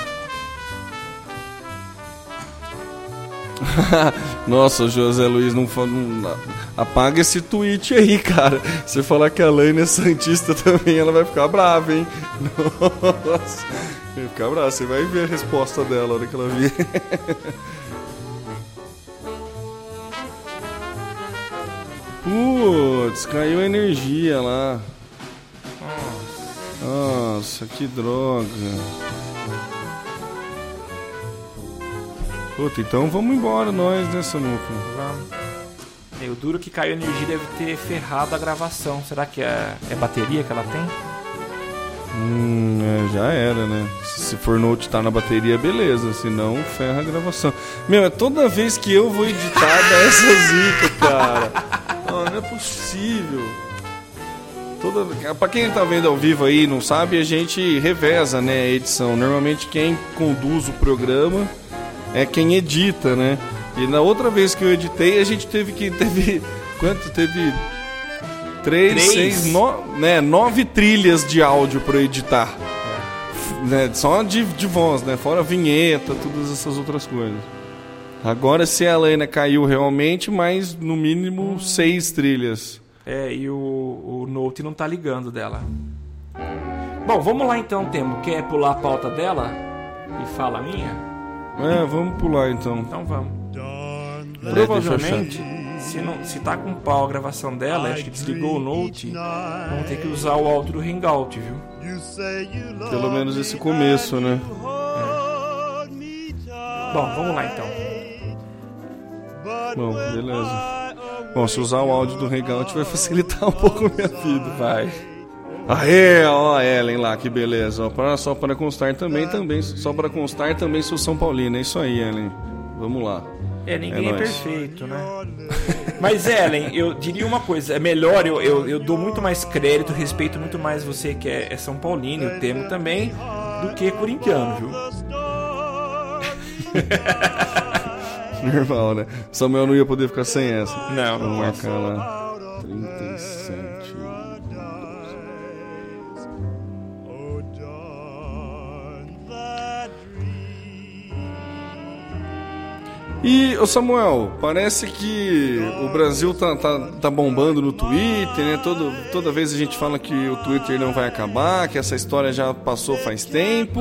Nossa, José Luiz não, não Apaga esse tweet aí, cara. Se falar que a Alaina é Santista também, ela vai ficar brava, hein? Nossa. Vai ficar brava. Você vai ver a resposta dela na hora que ela vir. Putz, caiu a energia lá. Nossa, que droga. Puta, então vamos embora nós, né, Samuca? Vamos. O duro que caiu a energia deve ter ferrado a gravação. Será que é, é bateria que ela tem? Hum, é, já era, né? Se for note tá na bateria, beleza. Se não, ferra a gravação. Meu, é toda vez que eu vou editar dá essa zica, cara. Não, não é possível. Toda... Pra quem tá vendo ao vivo aí e não sabe, a gente reveza, né, a edição. Normalmente quem conduz o programa é quem edita, né? E na outra vez que eu editei, a gente teve que. Teve. Quanto? Teve. Três, Três? seis, no, né, nove trilhas de áudio eu editar. Né, só de, de voz, né? Fora vinheta, todas essas outras coisas. Agora se a Helena caiu realmente, mais no mínimo seis trilhas. É, e o, o Note não tá ligando dela. Bom, vamos lá então, Temo. Quer pular a pauta dela? E fala a minha? É, vamos pular então. Então vamos. Provavelmente, se, não, se tá com pau a gravação dela, acho que desligou o Note, vamos ter que usar o áudio do Hangout, viu? Pelo menos esse começo, né? Bom, vamos lá então. Bom, beleza. Bom, se usar o áudio do Hangout vai facilitar um pouco a minha vida. Vai. Aê, ó a Ellen lá, que beleza. Só para constar também, também, só para constar também sou São Paulino. É isso aí, Ellen. Vamos lá. É, ninguém É é, perfeito, né? Mas, Ellen, eu diria uma coisa: é melhor, eu, eu, eu dou muito mais crédito, respeito muito mais você que é, é São Paulino, eu temo também, do que corintiano, viu? Normal, né? Samuel não ia poder ficar sem essa. Não, não Vamos marcar lá. E, ô Samuel, parece que o Brasil tá, tá, tá bombando no Twitter, né? Todo, toda vez a gente fala que o Twitter não vai acabar, que essa história já passou faz tempo,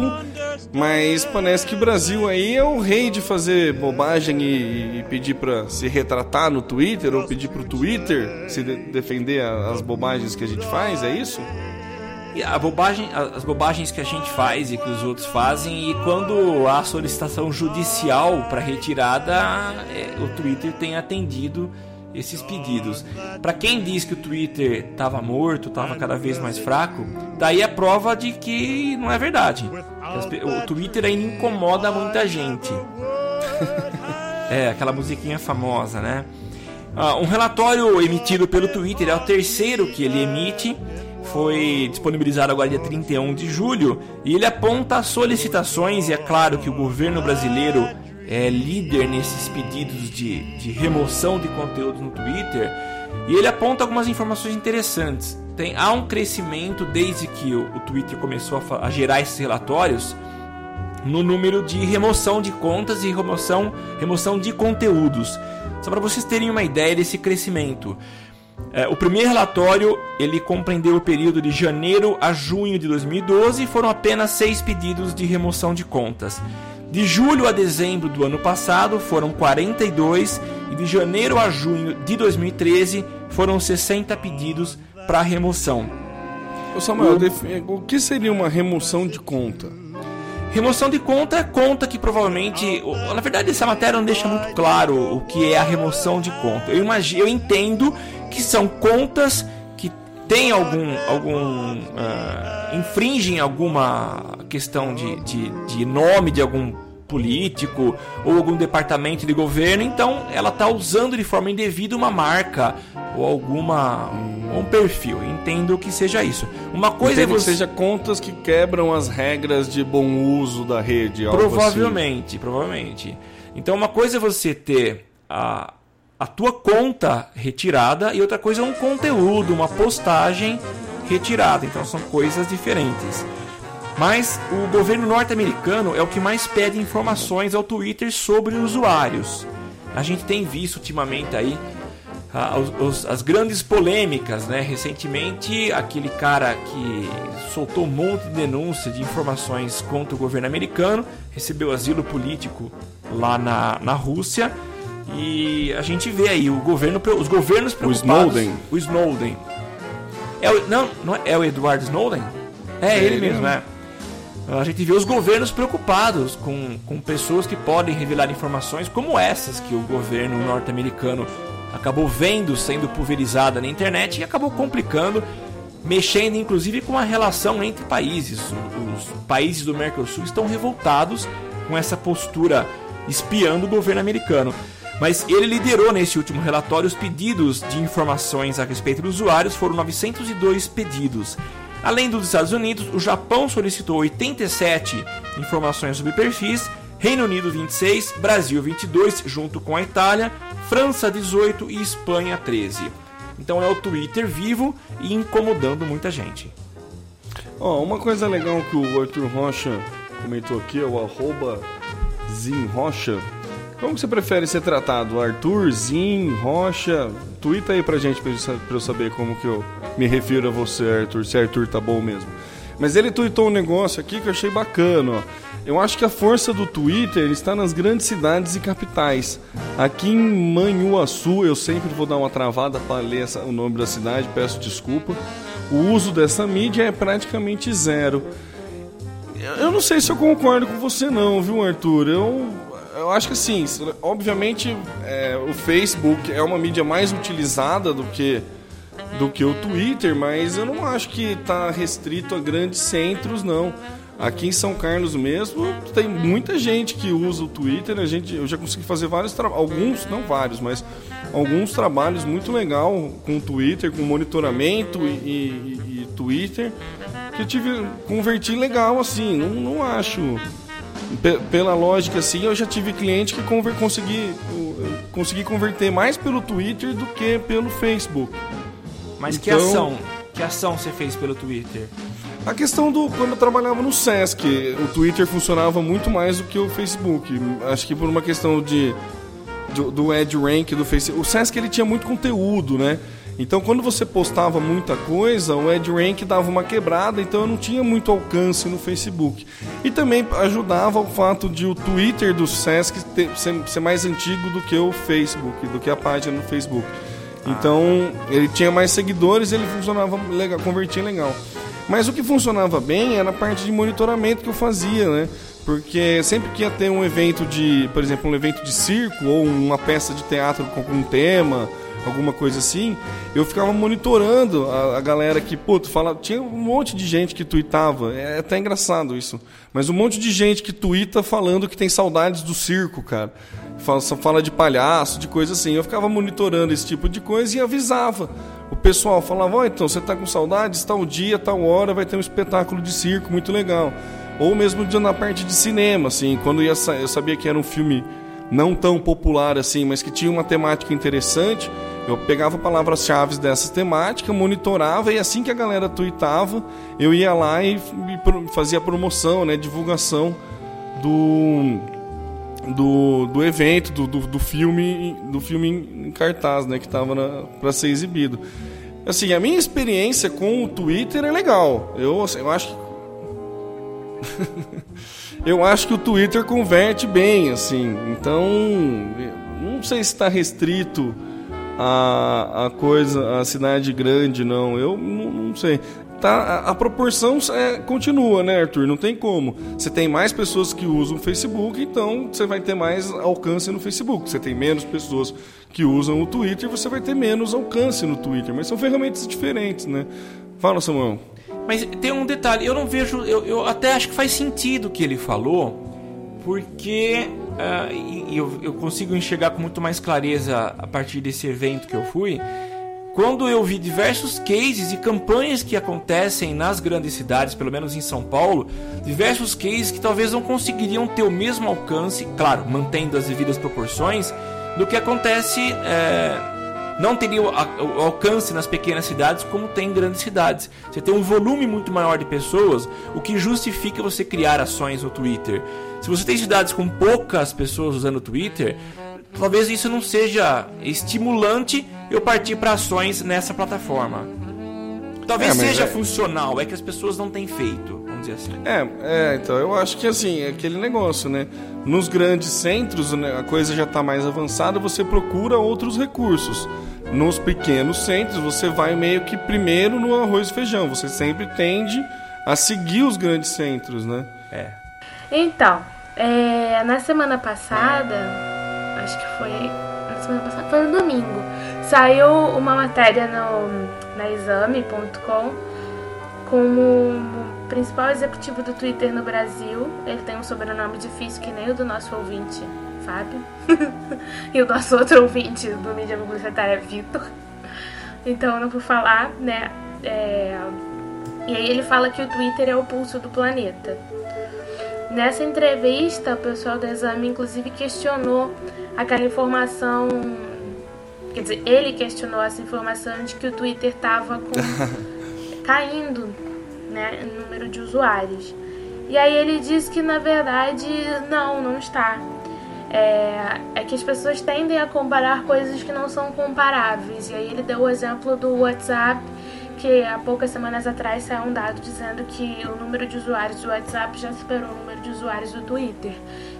mas parece que o Brasil aí é o rei de fazer bobagem e, e pedir pra se retratar no Twitter, ou pedir pro Twitter se de- defender as bobagens que a gente faz, é isso? A bobagem, as bobagens que a gente faz e que os outros fazem, e quando há solicitação judicial para retirada, é, o Twitter tem atendido esses pedidos. Para quem diz que o Twitter estava morto, estava cada vez mais fraco, daí a prova de que não é verdade. O Twitter ainda incomoda muita gente. É, aquela musiquinha famosa, né? Ah, um relatório emitido pelo Twitter é o terceiro que ele emite. Foi disponibilizado agora dia 31 de julho e ele aponta solicitações, e é claro que o governo brasileiro é líder nesses pedidos de, de remoção de conteúdo no Twitter. E ele aponta algumas informações interessantes. Tem, há um crescimento desde que o, o Twitter começou a, a gerar esses relatórios no número de remoção de contas e remoção, remoção de conteúdos. Só para vocês terem uma ideia desse crescimento. É, o primeiro relatório ele compreendeu o período de janeiro a junho de 2012 e foram apenas seis pedidos de remoção de contas. De julho a dezembro do ano passado foram 42 e de janeiro a junho de 2013 foram 60 pedidos para remoção. Ô Samuel, defi- o que seria uma remoção de conta? Remoção de conta é conta que provavelmente. o- Na verdade, essa matéria não deixa muito claro o que é a remoção de conta. Eu, imagino, eu entendo que são contas que têm algum. algum ah, infringem alguma questão de, de, de nome de algum político ou algum departamento de governo, então ela está usando de forma indevida uma marca ou alguma um perfil. Entendo que seja isso. Uma coisa Entendo é que você seja contas que quebram as regras de bom uso da rede. algo Provavelmente, provavelmente. Então uma coisa é você ter a, a tua conta retirada e outra coisa é um conteúdo, uma postagem retirada. Então são coisas diferentes. Mas o governo norte-americano é o que mais pede informações ao Twitter sobre usuários. A gente tem visto ultimamente aí ah, as grandes polêmicas, né? Recentemente, aquele cara que soltou um monte de denúncia de informações contra o governo americano recebeu asilo político lá na, na Rússia. E a gente vê aí o governo, os governos preocupados. Snowden. O Snowden. É o, não, não é, é o Edward Snowden? É, ele ele mesmo, mesmo. é. A gente vê os governos preocupados com, com pessoas que podem revelar informações como essas que o governo norte-americano acabou vendo sendo pulverizada na internet e acabou complicando, mexendo inclusive com a relação entre países. O- Os países do Mercosul estão revoltados com essa postura espiando o governo americano. Mas ele liderou nesse último relatório os pedidos de informações a respeito dos usuários, foram 902 pedidos. Além dos Estados Unidos, o Japão solicitou 87 informações sobre perfis, Reino Unido 26, Brasil 22, junto com a Itália, França 18 e Espanha 13. Então é o Twitter vivo e incomodando muita gente. Ó, uma coisa legal que o Arthur Rocha comentou aqui é o arroba Zin Rocha. Como você prefere ser tratado? Arthur, Zin, Rocha? Twitta aí pra gente pra eu saber como que eu me refiro a você, Arthur, se Arthur tá bom mesmo. Mas ele tweetou um negócio aqui que eu achei bacana, ó. Eu acho que a força do Twitter está nas grandes cidades e capitais. Aqui em Manhuaçu, eu sempre vou dar uma travada para ler o nome da cidade, peço desculpa. O uso dessa mídia é praticamente zero. Eu não sei se eu concordo com você não, viu, Arthur? Eu, eu acho que assim, obviamente é, o Facebook é uma mídia mais utilizada do que do que o Twitter, mas eu não acho que está restrito a grandes centros, não. Aqui em São Carlos mesmo tem muita gente que usa o Twitter. A gente, eu já consegui fazer vários alguns, não vários, mas alguns trabalhos muito legal com o Twitter, com monitoramento e, e- e Twitter, que eu tive converti legal assim. Não, não acho pela lógica assim, eu já tive cliente que conver, consegui, consegui converter mais pelo Twitter do que pelo Facebook. Mas que Então- ação? Que ação você fez pelo Twitter? A questão do quando eu trabalhava no Sesc, o Twitter funcionava muito mais do que o Facebook. Acho que por uma questão de do, do Ad Rank do Facebook. O Sesc ele tinha muito conteúdo, né? Então quando você postava muita coisa, o Ad Rank dava uma quebrada, então eu não tinha muito alcance no Facebook. E também ajudava o fato de o Twitter do Sesc ter- ser, ser mais antigo do que o Facebook, do que a página no Facebook. Então ele tinha mais seguidores, ele funcionava legal, convertia legal. Mas o que funcionava bem era a parte de monitoramento que eu fazia, né? Porque sempre que ia ter um evento de, por exemplo, um evento de circo ou uma peça de teatro com algum tema, alguma coisa assim, eu ficava monitorando a, a galera que, pô, fala, tinha um monte de gente que tweetava, é até engraçado isso, mas um monte de gente que tweeta falando que tem saudades do circo, cara. Fala, fala de palhaço, de coisa assim. Eu ficava monitorando esse tipo de coisa e avisava. O pessoal falava, ó, então, você tá com saudades, tal dia, tal hora, vai ter um espetáculo de circo muito legal. Ou mesmo na parte de cinema, assim, quando eu sabia que era um filme não tão popular assim, mas que tinha uma temática interessante, eu pegava palavras-chave dessa temática, monitorava e assim que a galera tweetava, eu ia lá e, fazia promoção, né, divulgação do do, do evento, do, do, do filme, do filme em cartaz, né, que estava para ser exibido. Assim, a minha experiência com o Twitter é legal. Eu, eu acho eu acho que o Twitter converte bem, assim. Então, não sei se está restrito a, a coisa, a cidade grande, não. Eu não, não sei. Tá, a, a proporção é, continua, né, Arthur? Não tem como. Você tem mais pessoas que usam o Facebook, então você vai ter mais alcance no Facebook. Você tem menos pessoas que usam o Twitter, você vai ter menos alcance no Twitter. Mas são ferramentas diferentes, né? Fala, Samuel. Mas tem um detalhe, eu não vejo. Eu, eu até acho que faz sentido o que ele falou, porque. e eu, eu consigo enxergar com muito mais clareza a partir desse evento que eu fui. Quando eu vi diversos cases e campanhas que acontecem nas grandes cidades, pelo menos em São Paulo, diversos cases que talvez não conseguiriam ter o mesmo alcance, claro, mantendo as devidas proporções, do que acontece. é, não teria o, alcance nas pequenas cidades como tem em grandes cidades. Você tem um volume muito maior de pessoas, o que justifica você criar ações no Twitter. Se você tem cidades com poucas pessoas usando o Twitter, talvez isso não seja estimulante eu partir para ações nessa plataforma. Talvez É, seja é- funcional, é que as pessoas não têm feito, vamos dizer assim. É, é, então eu acho que assim, é aquele negócio, né? Nos grandes centros, né, a coisa já está mais avançada, você procura outros recursos. Nos pequenos centros, você vai meio que primeiro no arroz e feijão. Você sempre tende a seguir os grandes centros, né? É. Então, é, na semana passada, acho que foi. Na semana passada, foi no domingo. Saiu uma matéria no, na exame.com com o principal executivo do Twitter no Brasil. Ele tem um sobrenome difícil que nem o do nosso ouvinte, Fábio. e o nosso outro ouvinte do Mídia Publicitária é Vitor. Então eu não vou falar, né? É, E aí ele fala que o Twitter é o pulso do planeta. Nessa entrevista, o pessoal do exame inclusive questionou aquela informação. Quer dizer, ele questionou essa informação de que o Twitter estava com- caindo né, em número de usuários. E aí ele disse que na verdade não, não está. É, é que as pessoas tendem a comparar coisas que não são comparáveis. E aí ele deu o exemplo do WhatsApp, que há poucas semanas atrás saiu um dado dizendo que o número de usuários do WhatsApp já superou o número de usuários do Twitter.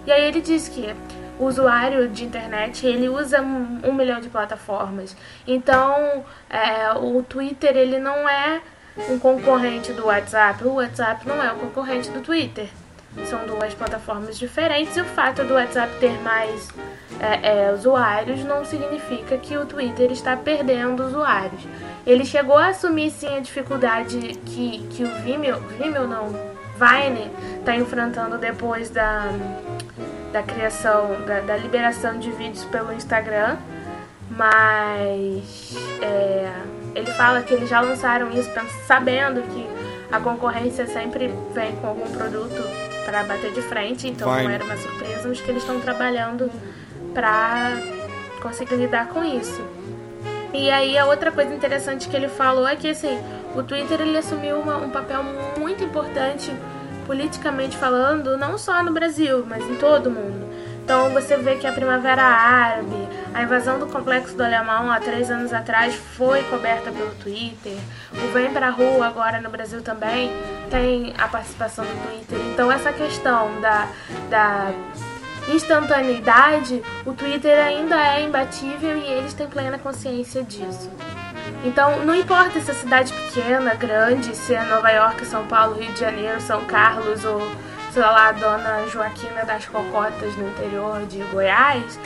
E aí ele disse que o usuário de internet ele usa um, um milhão de plataformas. Então é, o Twitter ele não é um concorrente do WhatsApp. O WhatsApp não é o concorrente do Twitter. São duas plataformas diferentes e o fato do WhatsApp ter mais é, é, usuários não significa que o Twitter está perdendo usuários. Ele chegou a assumir sim a dificuldade que, que o Vimeo, Vimeo não, Vine está enfrentando depois da, da criação, da, da liberação de vídeos pelo Instagram, mas é, ele fala que eles já lançaram isso sabendo que a concorrência sempre vem com algum produto para bater de frente, então Vai. não era uma surpresa, mas que eles estão trabalhando para conseguir lidar com isso. E aí a outra coisa interessante que ele falou é que assim, o Twitter ele assumiu uma- um papel muito importante politicamente falando, não só no Brasil, mas em todo o mundo. Então você vê que a Primavera Árabe, a invasão do Complexo do Alemão há três anos atrás foi coberta pelo Twitter. O Vem Pra Rua agora no Brasil também tem a participação do Twitter. Então essa questão da, da instantaneidade, o Twitter ainda é imbatível e eles têm plena consciência disso. Então, não importa se é cidade pequena, grande, se é Nova York, São Paulo, Rio de Janeiro, São Carlos ou, sei lá, Dona Joaquina das Cocotas no interior de Goiás,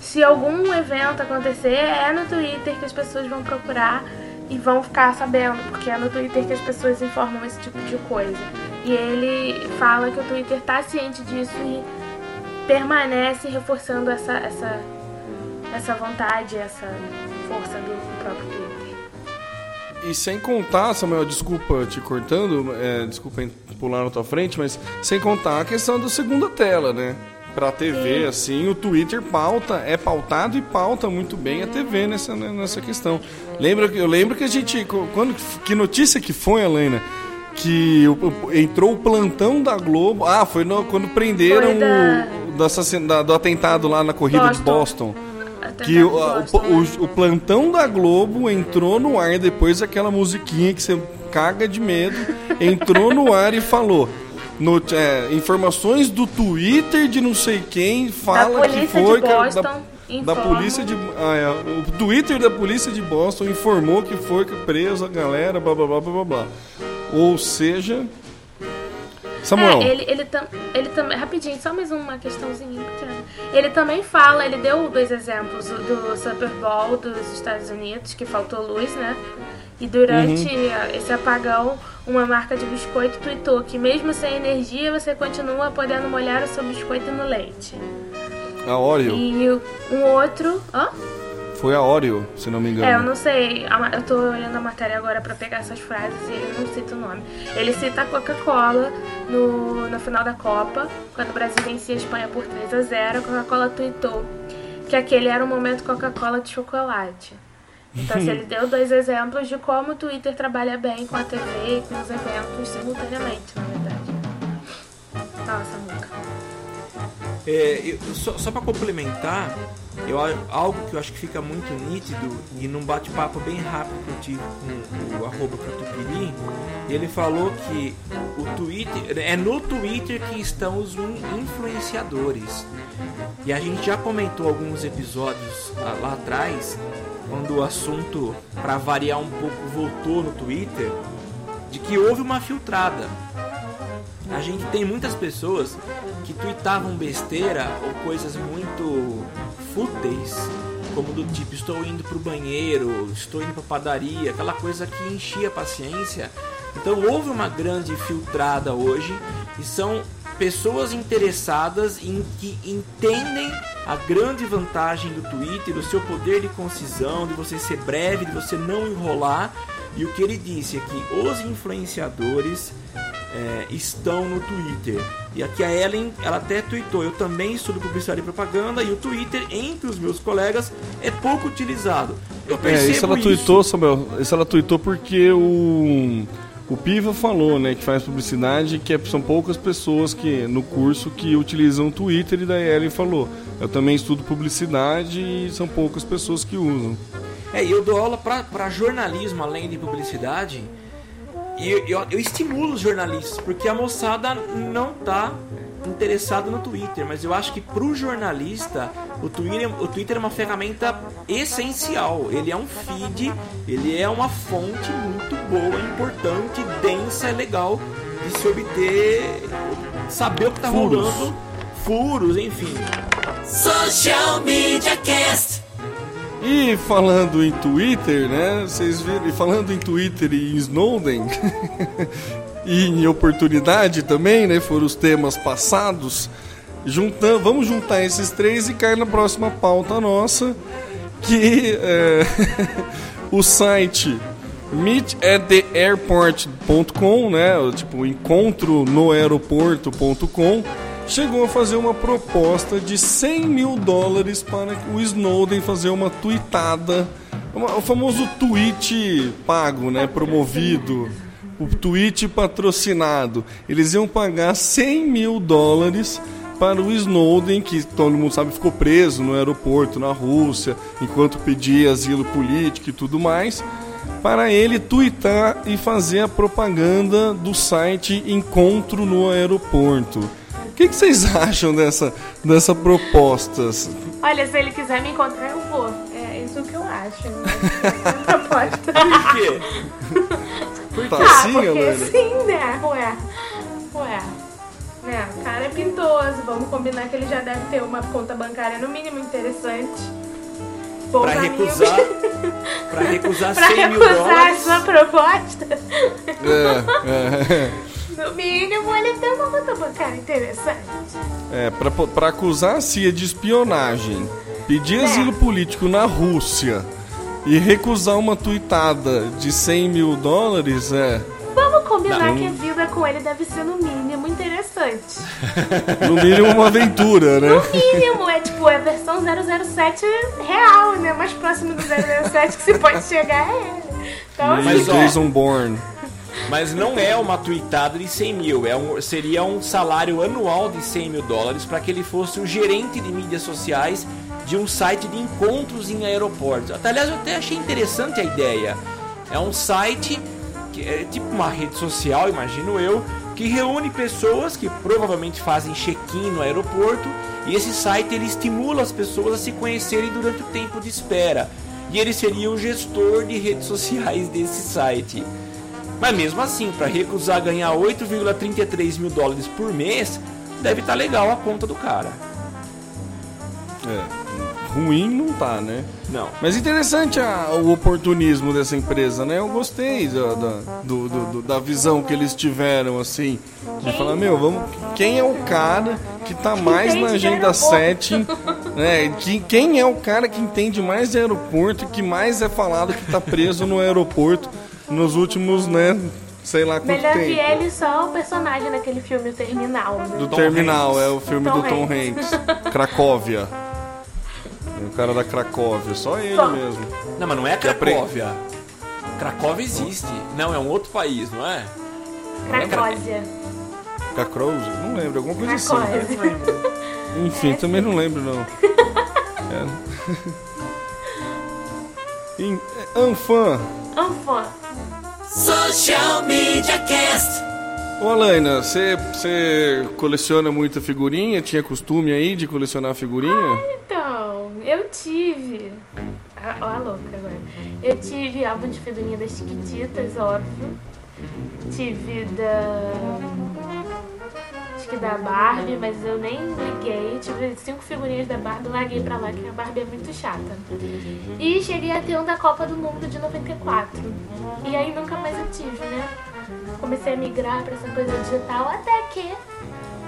se algum evento acontecer, é no Twitter que as pessoas vão procurar e vão ficar sabendo, porque é no Twitter que as pessoas informam esse tipo de coisa. E ele fala que o Twitter está ciente disso e permanece reforçando essa, essa, essa vontade, essa força do, próprio Twitter. E sem contar, Samuel, desculpa te cortando, é, desculpa pular na tua frente, mas sem contar a questão da segunda tela, né? Pra TV, assim, o Twitter pauta, é pautado e pauta muito bem a TV nessa, né, nessa questão. Lembra, que- eu lembro que a gente. Quando, que notícia que foi, Helena? Que entrou o plantão da Globo. Ah, foi no- quando prenderam Foi da- o. Do, da- do atentado lá na corrida de Boston. Boston. Até Que o, o, o- o plantão da Globo entrou no ar depois daquela musiquinha que você caga de medo. Entrou no ar e falou. no- é, informações do Twitter de não sei quem fala que foi de que- Boston da, da polícia de ah, é, o Twitter da polícia de Boston informou que foi que preso a galera blá blá blá blá blá blá ou seja Samuel É, ele, ele, tam, ele também. Rapidinho, só mais uma questãozinha pequena. Ele também fala, ele deu dois exemplos o do Super Bowl dos Estados Unidos, que faltou luz, né? E durante a- esse apagão, uma marca de biscoito tweetou que mesmo sem energia, você continua podendo molhar o seu biscoito no leite. a Oreo E um outro. Hã? foi a Oreo se não me engano É, eu não sei. Eu tô olhando a matéria agora pra pegar essas frases e ele não cita o nome. Ele cita a Coca-Cola no, no final da Copa, quando o Brasil vencia a Espanha por 3 a 0 A Coca-Cola tweetou que aquele era um momento Coca-Cola de chocolate. Então, assim, ele deu dois exemplos de como o Twitter trabalha bem com a TV e com os eventos simultaneamente, na verdade. Fala, Samuca. É, eu- só só para complementar, eu, algo que eu acho que fica muito nítido e num bate-papo bem rápido que eu tive com o arroba Catupiry, ele falou que o Twitter é no Twitter que estão os in- influenciadores. E a gente já comentou alguns episódios ah, lá atrás, quando o assunto, para variar um pouco, voltou no Twitter, de que houve uma filtrada. A gente tem muitas pessoas que tweetavam besteira ou coisas muito fúteis, como do tipo estou indo pro banheiro, estou indo pra padaria, aquela coisa que enchia a paciência. Então houve uma grande filtrada hoje e são pessoas interessadas em que entendem a grande vantagem do Twitter, o seu poder de concisão, de você ser breve, de você não enrolar. E o que ele disse é que os influenciadores é, estão no Twitter. E aqui a Ellen, ela até tweetou, eu também estudo publicidade e propaganda e o Twitter, entre os meus colegas, é pouco utilizado. Eu É, percebo isso ela tweetou, Samuel. Isso ela tweetou porque o, o Piva falou, né, que faz publicidade, que é- são poucas pessoas que no curso que utilizam o Twitter e daí ele falou, eu também estudo publicidade e são poucas pessoas que usam. É, eu dou aula para jornalismo além de publicidade. E eu, eu, eu estimulo os jornalistas, porque a moçada não tá interessada no Twitter, mas eu acho que pro jornalista o Twitter, o Twitter é uma ferramenta essencial. Ele é um feed, ele é uma fonte muito boa, importante, densa, é legal de se obter, saber o que tá Furos. rolando, furos, enfim. Social Media Cast. E falando em Twitter, né, vocês viram, e falando em Twitter e em Snowden, e em oportunidade também, né, foram os temas passados, juntam, vamos juntar esses três e cair na próxima pauta nossa, que é, o site meetatheairport.com, né? Tipo, encontro no aeroporto.com chegou a fazer uma proposta de 100 mil dólares para o Snowden fazer uma tweetada, o famoso tweet pago, né? Promovido, o tweet patrocinado. Eles iam pagar 100 mil dólares para o Snowden, que todo mundo sabe ficou preso no aeroporto na Rússia, enquanto pedia asilo político e tudo mais, para ele twittar e fazer a propaganda do site Encontro no Aeroporto. O que, que vocês acham dessa, dessa proposta? Olha, se ele quiser me encontrar, eu vou. É isso que eu acho. né? Proposta. Por quê? Tá Ah, assim, porque galera? sim, né? Ué. Ué. Né, o cara é pintoso. Vamos combinar que ele já deve ter uma conta bancária no mínimo interessante. Bons Pra recusar. Pra recusar pra 100 mil recusar a dólares. sua proposta. É, é. No mínimo, ele tem uma conta bancária interessante. É, pra, pra acusar a CIA de espionagem, pedir É. asilo político na Rússia e recusar uma tuitada de 100 mil dólares, é. Vamos combinar Não. que a vida com ele deve ser, no mínimo, interessante. No mínimo uma aventura, né? mínimo, é tipo, é a versão 007 real, né? Mais próximo do 007 que se pode chegar é ele. Então, assim, Mas, Jason Bourne. Mas não é uma tweetada de 100 mil, é um, seria um salário anual de 100 mil dólares para que ele fosse o gerente de mídias sociais de um site de encontros em aeroportos. Aliás, eu até achei interessante a ideia. É um site que é tipo uma rede social, imagino eu, que reúne pessoas que provavelmente fazem check-in no aeroporto e esse site ele estimula as pessoas a se conhecerem durante o tempo de espera. E ele seria o gestor de redes sociais desse site. Mas mesmo assim, para recusar ganhar 8,33 mil dólares por mês, deve estar legal a conta do cara. É, ruim não tá, né? Não. Mas interessante a- o oportunismo dessa empresa, né? Eu gostei da, da, do- do- do- da visão que eles tiveram, assim. De falar, meu, vamos. Quem é o cara que tá mais na agenda aeroporto? 7? Né? Que, quem é o cara que entende mais de aeroporto e que mais é falado que tá preso no aeroporto nos últimos, né? Sei lá quanto melhor que tempo. ele, só o personagem daquele filme O Terminal. Né? Do Tom Terminal, Hanks. é o filme Tom do Tom Hanks. Cracóvia. É O cara da Cracóvia, só ele Só. mesmo. Não, mas não é Cracóvia. Cracóvia existe. Não, é um outro país, não é? Cracósia. Cacrose? Não lembro, alguma coisa assim. Cracósia. Enfim, também não lembro não. É. É, Anfã. Anfã. Social Media Cast. Ô Alaina, você coleciona muita figurinha? Tinha costume aí de colecionar figurinha? Então, eu tive. Ah, Ó, a louca agora. Eu tive álbum de figurinha das Chiquititas, óbvio. Tive da. Que da Barbie, mas eu nem liguei. Tive cinco figurinhas da Barbie, larguei pra lá, que a Barbie é muito chata. E cheguei a ter um da Copa do Mundo de 94. E aí nunca mais eu tive, né? Comecei a migrar pra essa coisa digital até que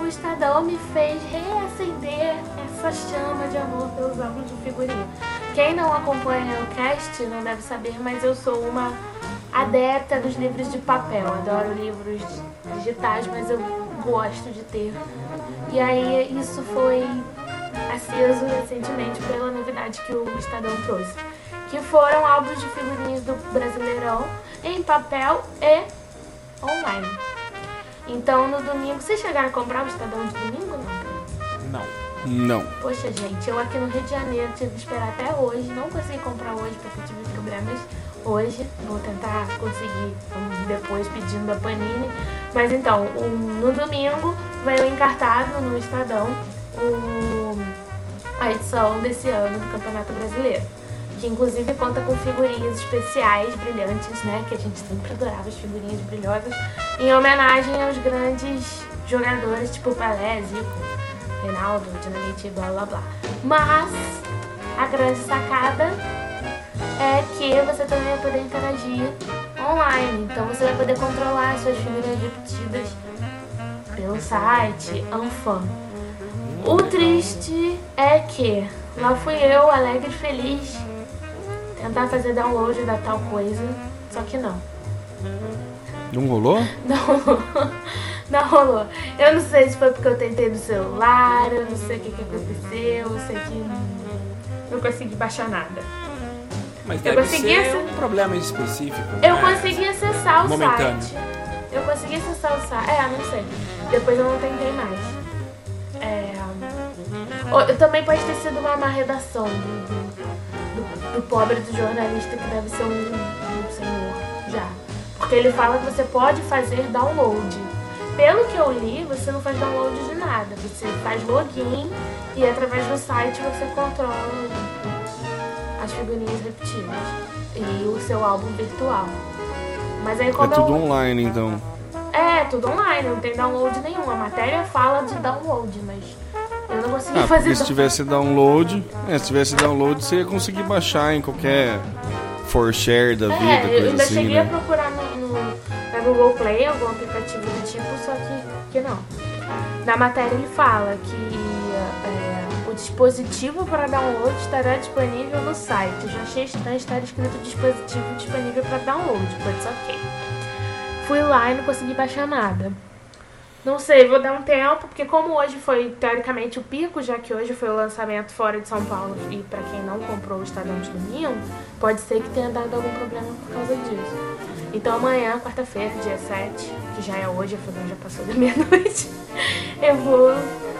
o Estadão me fez reacender essa chama de amor pelos álbuns de figurinha. Quem não acompanha o cast não deve saber, mas eu sou uma adepta dos livros de papel. Adoro livros digitais, mas eu gosto de ter. E aí isso foi aceso recentemente pela novidade que o Estadão trouxe. Que foram álbuns de figurinhas do Brasileirão em papel e online. Então no domingo, vocês chegaram a comprar o Estadão de domingo? Não. Não. Não. Poxa, gente, eu aqui no Rio de Janeiro tive que esperar até hoje. Não consegui comprar hoje porque eu tive problemas hoje. Vou tentar conseguir depois pedindo da Panini. Mas então, no domingo veio encartado no Estadão o, a edição desse ano do Campeonato Brasileiro. Que inclusive conta com figurinhas especiais, brilhantes, né? Que a gente sempre adorava as figurinhas brilhosas. Em homenagem aos grandes jogadores, tipo Pelé, Zico, Reinaldo, Dinamite, blá blá blá. Mas a grande sacada é que você também vai poder interagir online. Então você vai poder controlar suas figuras repetidas pelo site Anfan. O triste é que lá fui eu, alegre e feliz, tentar fazer download da tal coisa, Só que não. Não rolou? Não, não rolou. Eu não sei se foi porque eu tentei no celular, eu não sei o que, que aconteceu, eu sei que não consegui baixar nada. Mas Eu consegui ser um problema específico. Eu né? consegui acessar o Momentâneo. site. Eu consegui acessar o site. É, não sei. Depois eu não tentei mais. É, ou- eu também pode ter sido uma má redação do, do, do- do pobre do jornalista que deve ser um, um senhor já. Porque ele fala que você pode fazer download. Pelo que eu li, você não faz download de nada. Você faz login e através do site você controla as figurinhas repetidas e o seu álbum virtual. Mas aí É como tudo eu... online, então. É, tudo online, não tem download nenhum. A matéria fala de download, mas eu não consegui Ah, fazer se tivesse download, é, se tivesse download, você ia conseguir baixar em qualquer for share da vida, É, eu coisa ainda assim, cheguei a né? procurar no, no- na Google Play algum aplicativo do tipo, só que, que não. Na matéria ele fala que é, dispositivo para download estará disponível no site. Já achei estranho estar escrito dispositivo disponível para download, mas ok. Fui lá e não consegui baixar nada. Não sei, vou dar um tempo, porque como hoje foi teoricamente o pico, já que hoje foi o lançamento fora de São Paulo e pra quem não comprou o Estadão de domingo, pode ser que tenha dado algum problema por causa disso. Então amanhã, quarta-feira, dia 7, que já é hoje, afinal já passou da meia-noite, eu vou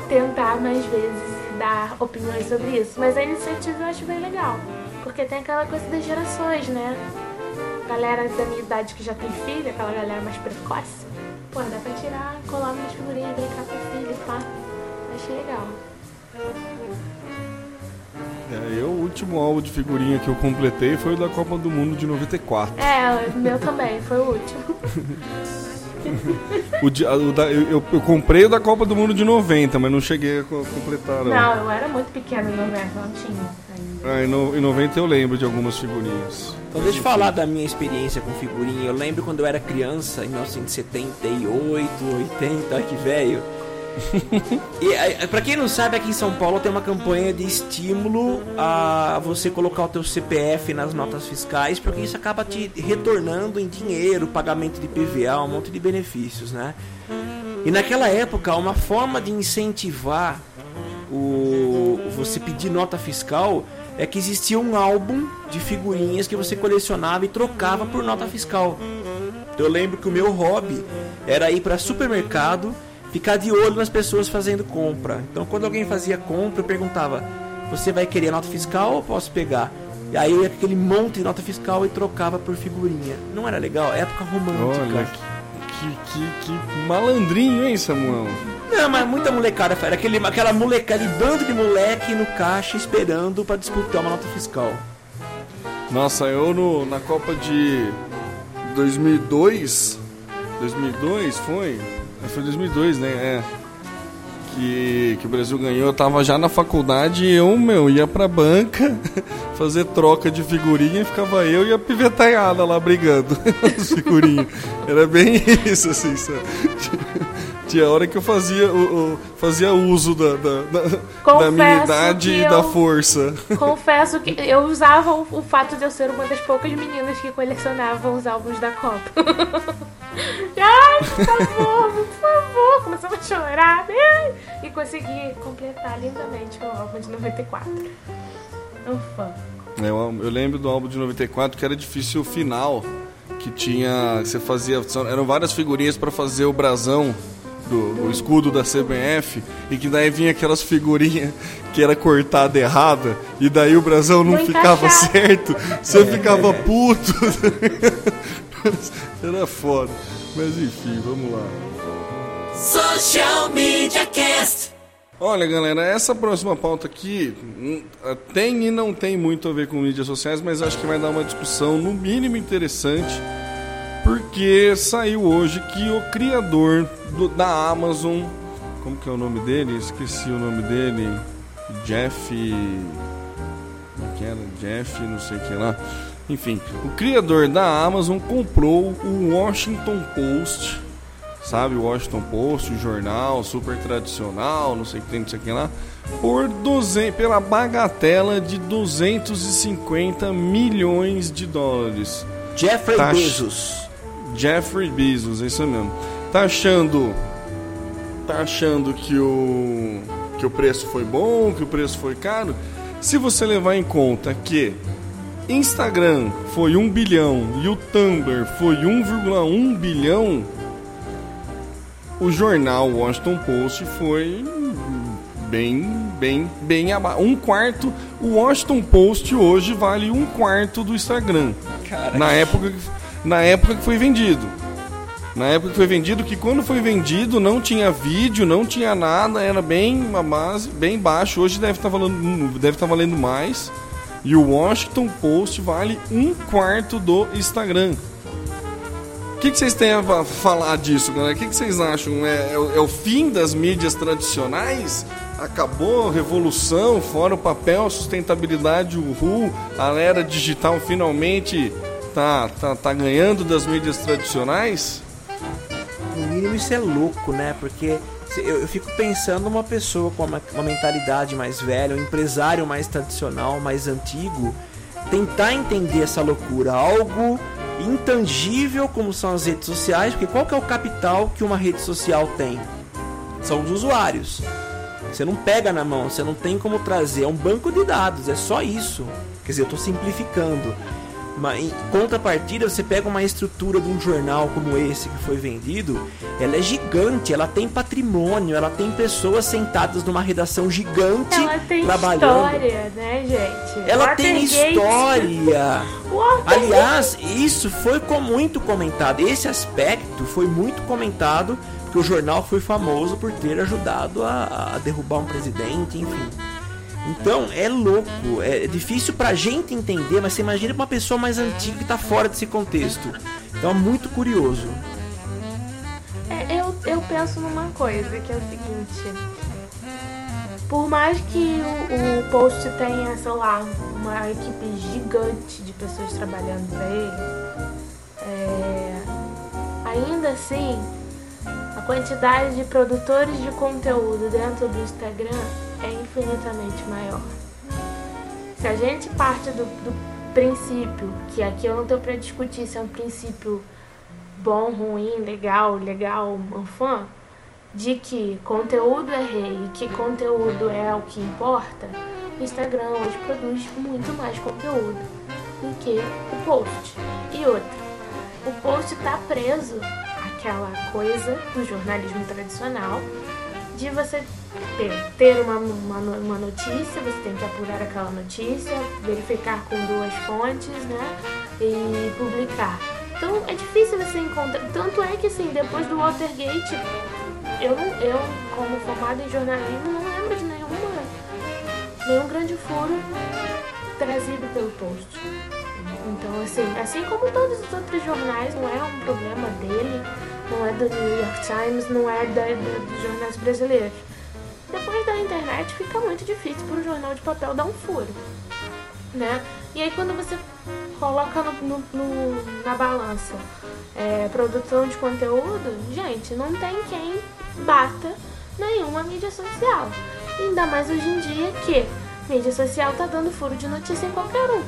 tentar mais vezes dar opiniões sobre isso. Mas a iniciativa eu acho bem legal, porque tem aquela coisa das gerações, né? Galera da minha idade que já tem filho, aquela galera mais precoce. Pô, dá pra tirar, colar umas figurinhas, brincar com o filho, pá. Achei legal. É, eu, o último álbum de figurinha que eu completei foi o da Copa do Mundo de 94. É, o meu também, foi o último. O, o da- eu, eu- comprei o da Copa do Mundo de 90, mas não cheguei a co- completar, não. Não, eu era muito pequena no novembro, não tinha. Ah, em, no- em 90 eu lembro de algumas figurinhas. Então deixa eu falar da minha experiência com figurinha. Eu lembro quando eu era criança, em 1978, 80, olha que velho. E eh, pra quem não sabe, aqui em São Paulo tem uma campanha de estímulo a você colocar o teu CPF nas notas fiscais, porque isso acaba te retornando em dinheiro, pagamento de PVA, um monte de benefícios, né? E naquela época, uma forma de incentivar o você pedir nota fiscal é que existia um álbum de figurinhas que você colecionava e trocava por nota fiscal. Eu lembro que o meu hobby era ir para supermercado, ficar de olho nas pessoas fazendo compra. Então, quando alguém fazia compra, eu perguntava: "Você vai querer nota fiscal ou posso pegar?" E aí eu ia aquele monte de nota fiscal e trocava por figurinha. Não era legal? Época romântica. Olha, que, que, que, malandrinho, hein, Samuel? Não, mas muita molecada, era aquele, aquela molecada, bando de moleque no caixa esperando pra disputar uma nota fiscal. Nossa, eu no, na Copa de 2002, 2002 foi? Foi 2002, né? É. Que, que o Brasil ganhou, eu tava já na faculdade e eu, meu, ia pra banca fazer troca de figurinha e ficava eu e a pivetaiada lá brigando as figurinhas. Era bem isso, assim, sabe? Tinha hora que eu fazia, o, o- fazia uso da, da, da, da Confesso minha idade que e da eu- força. Confesso que eu usava o, o fato de eu ser uma das poucas meninas que colecionavam os álbuns da Copa. Ai, por favor, por favor. Começamos a chorar. ai, E consegui completar lindamente o álbum de 94. Um fã. É, Eu, eu lembro do álbum de 94 que era difícil o final, que tinha, você fazia, eram várias figurinhas pra fazer o brasão do o escudo da CBF e que daí vinha aquelas figurinhas que era cortada errada e daí o brasão não, Não ficava encaixava. certo, você ficava puto. era foda. Mas enfim, vamos lá. Social Media Cast. Olha, galera, essa próxima pauta aqui hum, tem e não tem muito a ver com mídias sociais, mas acho que vai dar uma discussão no mínimo interessante, porque saiu hoje que o criador do- da Amazon, como que é o nome dele? Esqueci o nome dele. Jeff, como que era? Jeff, não sei o que lá. Enfim, o criador da Amazon comprou o Washington Post sabe, o Washington Post, o jornal super tradicional, não sei o que tem, não sei o que lá, por 200, pela bagatela de 250 milhões de dólares. Jeffrey Tá Bezos. Jeffrey Bezos, é isso mesmo. Tá achando. Tá achando que o. que o preço foi bom, que o preço foi caro? Se você levar em conta que Instagram foi 1 bilhão e o Tumblr foi 1,1 bilhão, o jornal Washington Post foi bem, bem, bem abaixo. Um quarto. O Washington Post hoje vale um quarto do Instagram. na época, na época que foi vendido. Na época que foi vendido, que quando foi vendido não tinha vídeo, não tinha nada, era bem uma base, bem baixo. Hoje deve estar valendo, deve estar valendo mais. E o Washington Post vale um quarto do Instagram. O que, que vocês têm a fa- falar disso, galera? O que, que vocês acham? É, é o- é o fim das mídias tradicionais? Acabou a revolução, fora o papel, sustentabilidade, o RU, a era digital finalmente tá, tá, tá ganhando das mídias tradicionais? No mínimo isso é louco, né? Porque eu, eu fico pensando uma pessoa com uma, uma mentalidade mais velha, um empresário mais tradicional, mais antigo, tentar entender essa loucura, algo intangível como são as redes sociais, porque qual que é o capital que uma rede social tem? São os usuários. Você não pega na mão, você não tem como trazer, é um banco de dados, é só isso. Quer dizer, eu estou simplificando. Mas em contrapartida, você pega uma estrutura de um jornal como esse que foi vendido, ela é gigante, ela tem patrimônio, ela tem pessoas sentadas numa redação gigante Ela tem trabalhando. história, né, gente? Ela tem história. Aliás, isso foi muito comentado. Esse aspecto foi muito comentado porque o jornal foi famoso por ter ajudado a, a derrubar um presidente, enfim. Então é louco, é difícil pra gente entender, mas você imagina pra uma pessoa mais antiga que tá fora desse contexto. Então é muito curioso. É, eu, eu penso numa coisa, que é o seguinte. Por mais que o, o post tenha, sei lá, uma equipe gigante de pessoas trabalhando pra ele, é, ainda assim, quantidade de produtores de conteúdo dentro do Instagram é infinitamente maior. Se a gente parte do, do princípio, que aqui eu não tô pra discutir se é um princípio bom, ruim, legal, legal, fã, de que conteúdo é rei e que conteúdo é o que importa, o Instagram hoje produz muito mais conteúdo do que o post. E outra, o post tá preso àquela coisa do jornalismo tradicional de você ter, uma, uma, uma notícia, você tem que apurar aquela notícia, verificar com duas fontes, né? E publicar. Então é difícil você encontrar. Tanto é que assim, depois do Watergate, eu, eu como formada em jornalismo, não lembro de nenhuma, nenhum grande furo trazido pelo post. Então, assim, assim como todos os outros jornais, não é um problema dele, não é do New York Times, não é da, da- dos jornais brasileiros. Depois da internet fica muito difícil para um jornal de papel dar um furo. Né? E aí quando você coloca no, no- no- na balança é, produção de conteúdo, gente, não tem quem bata nenhuma mídia social. Ainda mais hoje em dia que mídia social tá dando furo de notícia em qualquer um.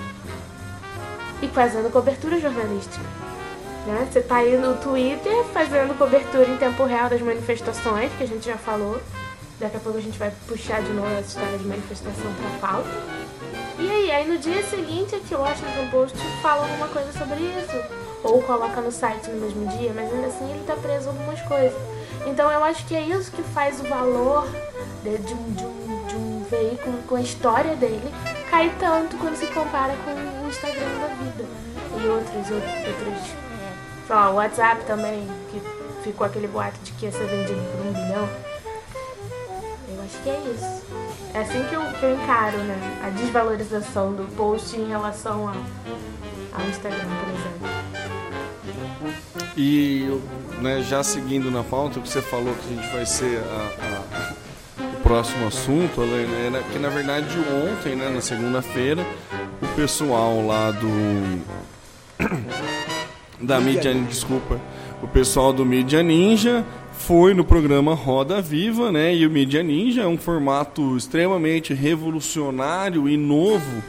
E fazendo cobertura jornalística. Né? Você tá aí no Twitter fazendo cobertura em tempo real das manifestações, que a gente já falou. Daqui a pouco a gente vai puxar de novo essa história de manifestação pra pauta. E aí, aí no dia seguinte é que o Washington Post fala alguma coisa sobre isso. Ou coloca no site no mesmo dia, mas ainda assim ele tá preso a algumas coisas. Então eu acho que é isso que faz o valor de, de um, de, um, de um veículo com a história dele cair tanto quando se compara com o Instagram da vida. E outros, outros, sei lá, o WhatsApp também, que ficou aquele boato de que ia ser vendido por um bilhão. Eu acho que é isso. É assim que eu, que eu encaro, né? A desvalorização do post em relação ao, ao Instagram, por exemplo. E né, já seguindo na pauta, o que você falou que a gente vai ser a- a- o próximo assunto, né, era que na verdade ontem, né, na segunda-feira, o pessoal lá do. Da mídia, desculpa, o pessoal do Mídia Ninja foi no programa Roda Viva, né? E o Mídia Ninja é um formato extremamente revolucionário e novo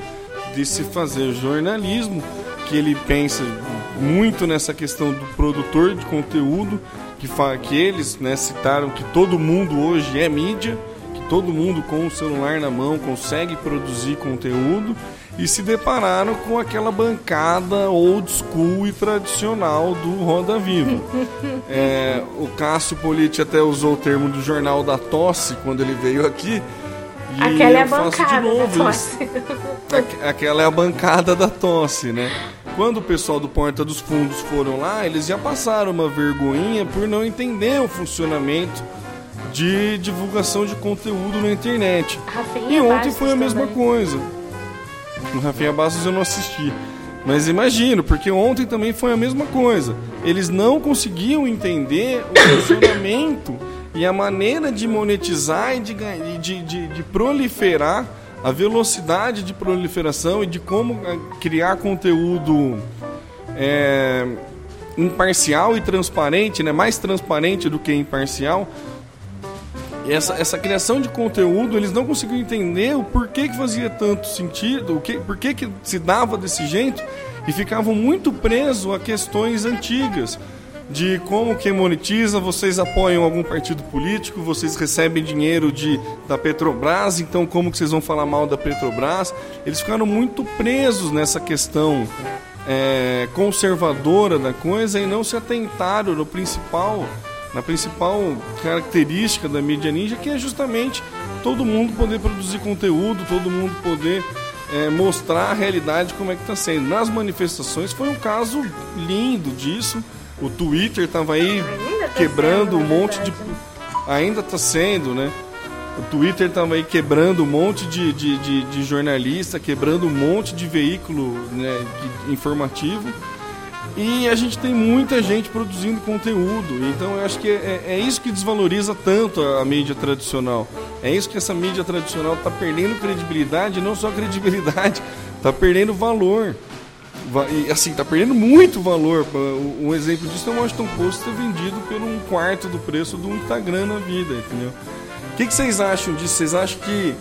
de se fazer jornalismo, que ele pensa muito nessa questão do produtor de conteúdo, que, fa que eles né, citaram que todo mundo hoje é mídia, que todo mundo com o celular na mão consegue produzir conteúdo e se depararam com aquela bancada old school e tradicional do Roda Viva. É, o Cássio Politi até usou o termo do jornal da tosse quando ele veio aqui. E aquela é a bancada da tosse. Aquela é a bancada da tosse, né? Quando o pessoal do Porta dos Fundos foram lá, eles já passaram uma vergonhinha por não entender o funcionamento de divulgação de conteúdo na internet. Rafinha e ontem foi a também. mesma coisa. No Rafinha Bastos eu não assisti. Mas imagino, porque ontem também foi a mesma coisa. Eles não conseguiam entender o funcionamento e a maneira de monetizar e de, de, de, de proliferar, a velocidade de proliferação e de como eh, criar conteúdo é, imparcial e transparente, né? mais transparente do que imparcial, essa, essa criação de conteúdo, eles não conseguiam entender o porquê que fazia tanto sentido, o que, por que se dava desse jeito, e ficavam muito presos a questões antigas de como que monetiza, vocês apoiam algum partido político, vocês recebem dinheiro de, da Petrobras, então como que vocês vão falar mal da Petrobras? Eles ficaram muito presos nessa questão é, conservadora da coisa e não se atentaram no principal na principal característica da mídia ninja, que é justamente todo mundo poder produzir conteúdo, todo mundo poder é, mostrar a realidade como é que está sendo. Nas manifestações foi um caso lindo disso. O Twitter estava aí tá quebrando sendo, um monte de. Ainda está sendo, né? O Twitter estava aí quebrando um monte de, de, de, de jornalista, quebrando um monte de veículo né, informativo. E a gente tem muita gente produzindo conteúdo. Então eu acho que é, é isso que desvaloriza tanto a, a mídia tradicional. É isso que essa mídia tradicional está perdendo credibilidade, não só credibilidade, está perdendo valor. Va- E assim, está perdendo muito valor. Um exemplo disso é o Washington Post ter vendido por um quarto do preço do Instagram na vida, entendeu? O que, que vocês acham disso? Vocês acham que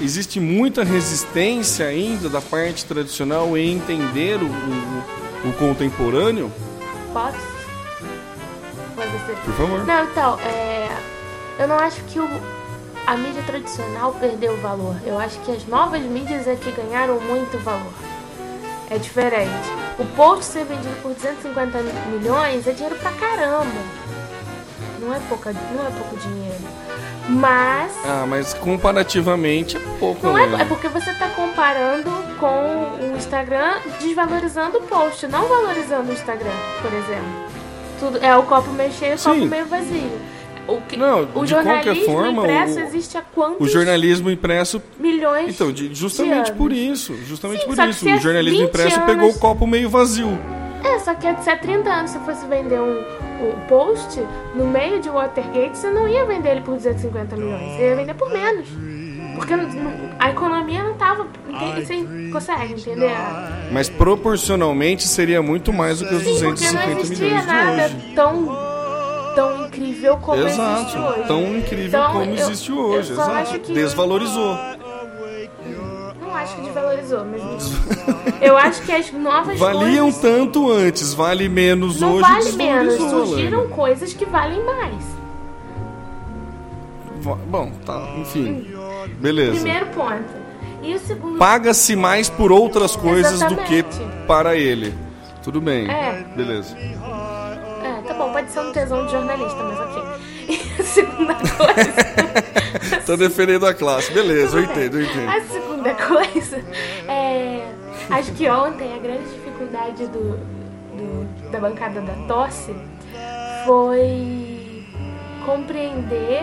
existe muita resistência ainda da parte tradicional em entender o, o, o contemporâneo? Posso? Pode ser. Por favor. Não, então, é, eu não acho que o, a mídia tradicional perdeu valor. Eu acho que as novas mídias é que ganharam muito valor. É diferente. O post ser vendido por 250 milhões é dinheiro pra caramba. Não é, pouca, não é pouco dinheiro. Mas. Ah, mas comparativamente é pouco. Não é, né? é porque você está comparando com o Instagram, desvalorizando o post, não valorizando o Instagram, por exemplo. Tudo, é o copo meio cheio, o Sim. copo meio vazio. O, que, Não, o de qualquer jornalismo forma, impresso o- existe há quantos O jornalismo impresso. milhões Então, de- justamente de por isso. Justamente Sim, por isso. se O jornalismo 20 impresso anos- pegou o copo meio vazio. É, só que se há 30 anos você fosse vender um, um post no meio de Watergate, você não ia vender ele por 250 milhões. Você ia vender por menos. Porque a economia não tava. entende? Você consegue entender? Mas proporcionalmente seria muito mais do que os Sim, porque não 250 existia milhões de nada hoje. tão, tão incrível como existe Exato, hoje. tão incrível Então, como eu- existe eu hoje. só Exato. acho que- Desvalorizou. Não acho que desvalorizou, mas eu acho que as novas Valiam coisas tanto antes, vale menos não hoje. vale menos. Surgiram Lana. coisas que valem mais. Bom, tá, enfim. Beleza. Primeiro ponto. E o segundo Paga-se mais por outras coisas do que Exatamente. para ele. Tudo bem. É. Beleza. É, tá bom, pode ser um tesão de jornalista, mas ok. E a segunda coisa. Tô defendendo a classe. Beleza, eu entendo, eu entendo. A segunda coisa. Acho que ontem a grande dificuldade do, do- da bancada da tosse foi compreender,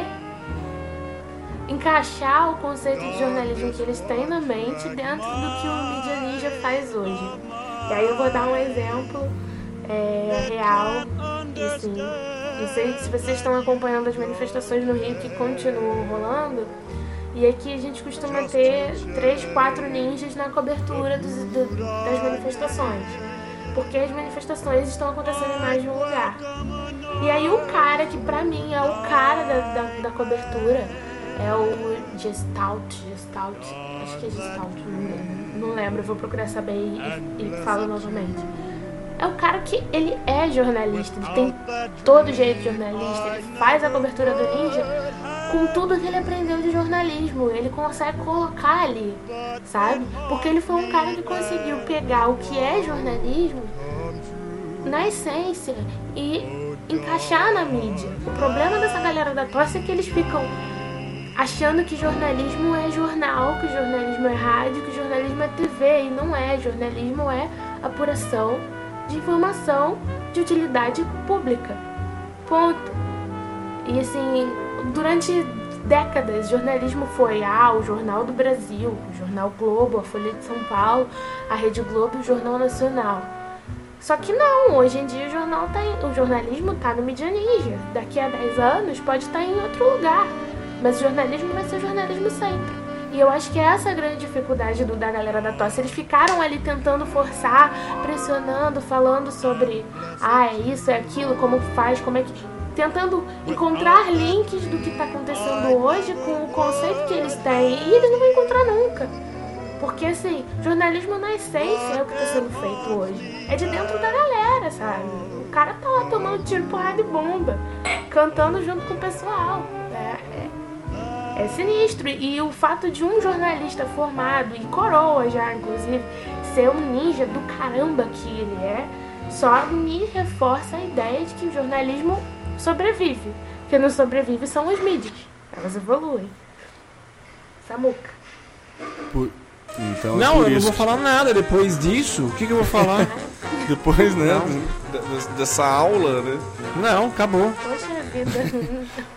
encaixar o conceito de jornalismo que eles têm na mente dentro do que o Mídia Ninja faz hoje. E aí eu vou dar um exemplo é, real, assim, não sei se vocês estão acompanhando as manifestações no Rio que continuam rolando. E aqui a gente costuma ter três, quatro ninjas na cobertura dos- do- das manifestações. Porque as manifestações estão acontecendo em mais de um lugar. E aí o cara que pra mim é o cara da, da, da cobertura é o Gestalt, Gestalt, acho que é Gestalt, não lembro, não lembro, vou procurar saber e, e falo novamente. É o cara que ele é jornalista, ele tem todo jeito de jornalista, ele faz a cobertura do Ninja com tudo que ele aprendeu de jornalismo, ele consegue colocar ali, sabe? Porque ele foi um cara que conseguiu pegar o que é jornalismo na essência e encaixar na mídia. O problema dessa galera da tosse é que eles ficam achando que jornalismo é jornal, que jornalismo é rádio, que jornalismo é TV e não é. Jornalismo é apuração de informação de utilidade pública. Ponto. E assim, durante décadas, jornalismo foi ah, o Jornal do Brasil, o Jornal Globo, a Folha de São Paulo, a Rede Globo e o Jornal Nacional. Só que não, hoje em dia o, jornal tá em, o jornalismo está no Mídia Ninja. Daqui a 10 anos pode estar em outro lugar. Mas o jornalismo vai ser jornalismo sempre. E eu acho que essa é a grande dificuldade do, da galera da tosse. Eles ficaram ali tentando forçar, pressionando, falando sobre ah, é isso, é aquilo, como faz, como é que. Tentando encontrar links do que está acontecendo hoje com o conceito que eles têm. E eles não vão encontrar nunca. Porque, assim, jornalismo na essência é o que está sendo feito hoje. É de dentro da galera, sabe? O cara tá lá tomando tiro, porrada de bomba, cantando junto com o pessoal. É, é, é sinistro. E o fato de um jornalista formado, e coroa já, inclusive, ser um ninja do caramba que ele é, só me reforça a ideia de que o jornalismo sobrevive. Quem não sobrevive são as mídias. Elas evoluem. Samuca. Por- Então, é Não, eu não vou falar nada depois disso. O que, que eu vou falar? que Depois, né, de- dessa aula, né? não, acabou. Poxa vida.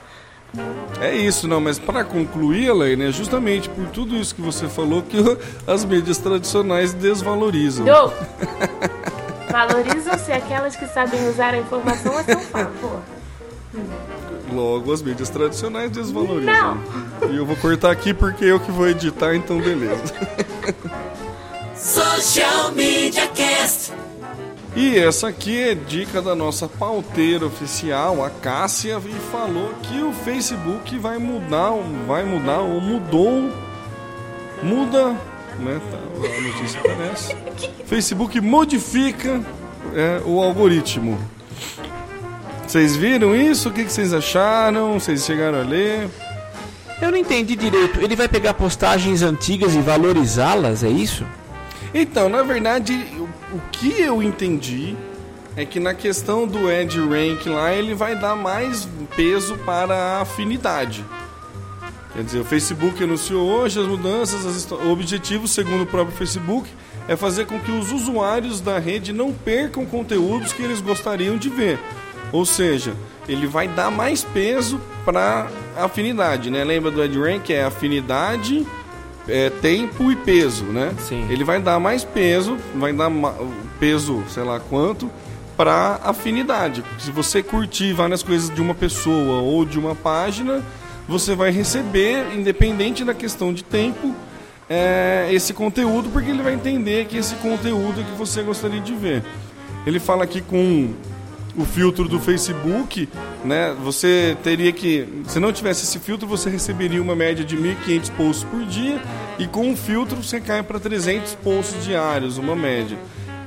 É isso, não, mas para concluir, Elaine, é justamente por tudo isso que você falou que as mídias tradicionais desvalorizam. Yo! Valorizam-se aquelas que sabem usar a informação a seu favor. Logo, as mídias tradicionais desvalorizam. E eu vou cortar aqui porque eu que vou editar, então beleza. Social Media Cast. E essa aqui é dica da nossa pauteira oficial, a Cássia, e falou que o Facebook vai mudar, vai mudar ou mudou, muda, né? Tá, a notícia aparece. Facebook modifica é, o algoritmo. Vocês viram isso? O que, que vocês acharam? Vocês chegaram a ler? Eu não entendi direito. Ele vai pegar postagens antigas e valorizá-las, é isso? Então, na verdade, o, que eu entendi é que na questão do Edge Rank lá, ele vai dar mais peso para a afinidade. Quer dizer, o Facebook anunciou hoje as mudanças, o objetivo, segundo o próprio Facebook, é fazer com que os usuários da rede não percam conteúdos que eles gostariam de ver. Ou seja, ele vai dar mais peso para afinidade, né? Lembra do Edge Rank? É afinidade, é, tempo e peso, né? Sim. Ele vai dar mais peso, vai dar peso, sei lá quanto, para afinidade. Se você curtir várias coisas de uma pessoa ou de uma página, você vai receber, independente da questão de tempo, é, esse conteúdo, porque ele vai entender que esse conteúdo é que você gostaria de ver. Ele fala aqui com o filtro do Facebook, né? Você teria que, se não tivesse esse filtro, você receberia uma média de 1.500 posts por dia e com o filtro você cai para 300 posts diários, uma média.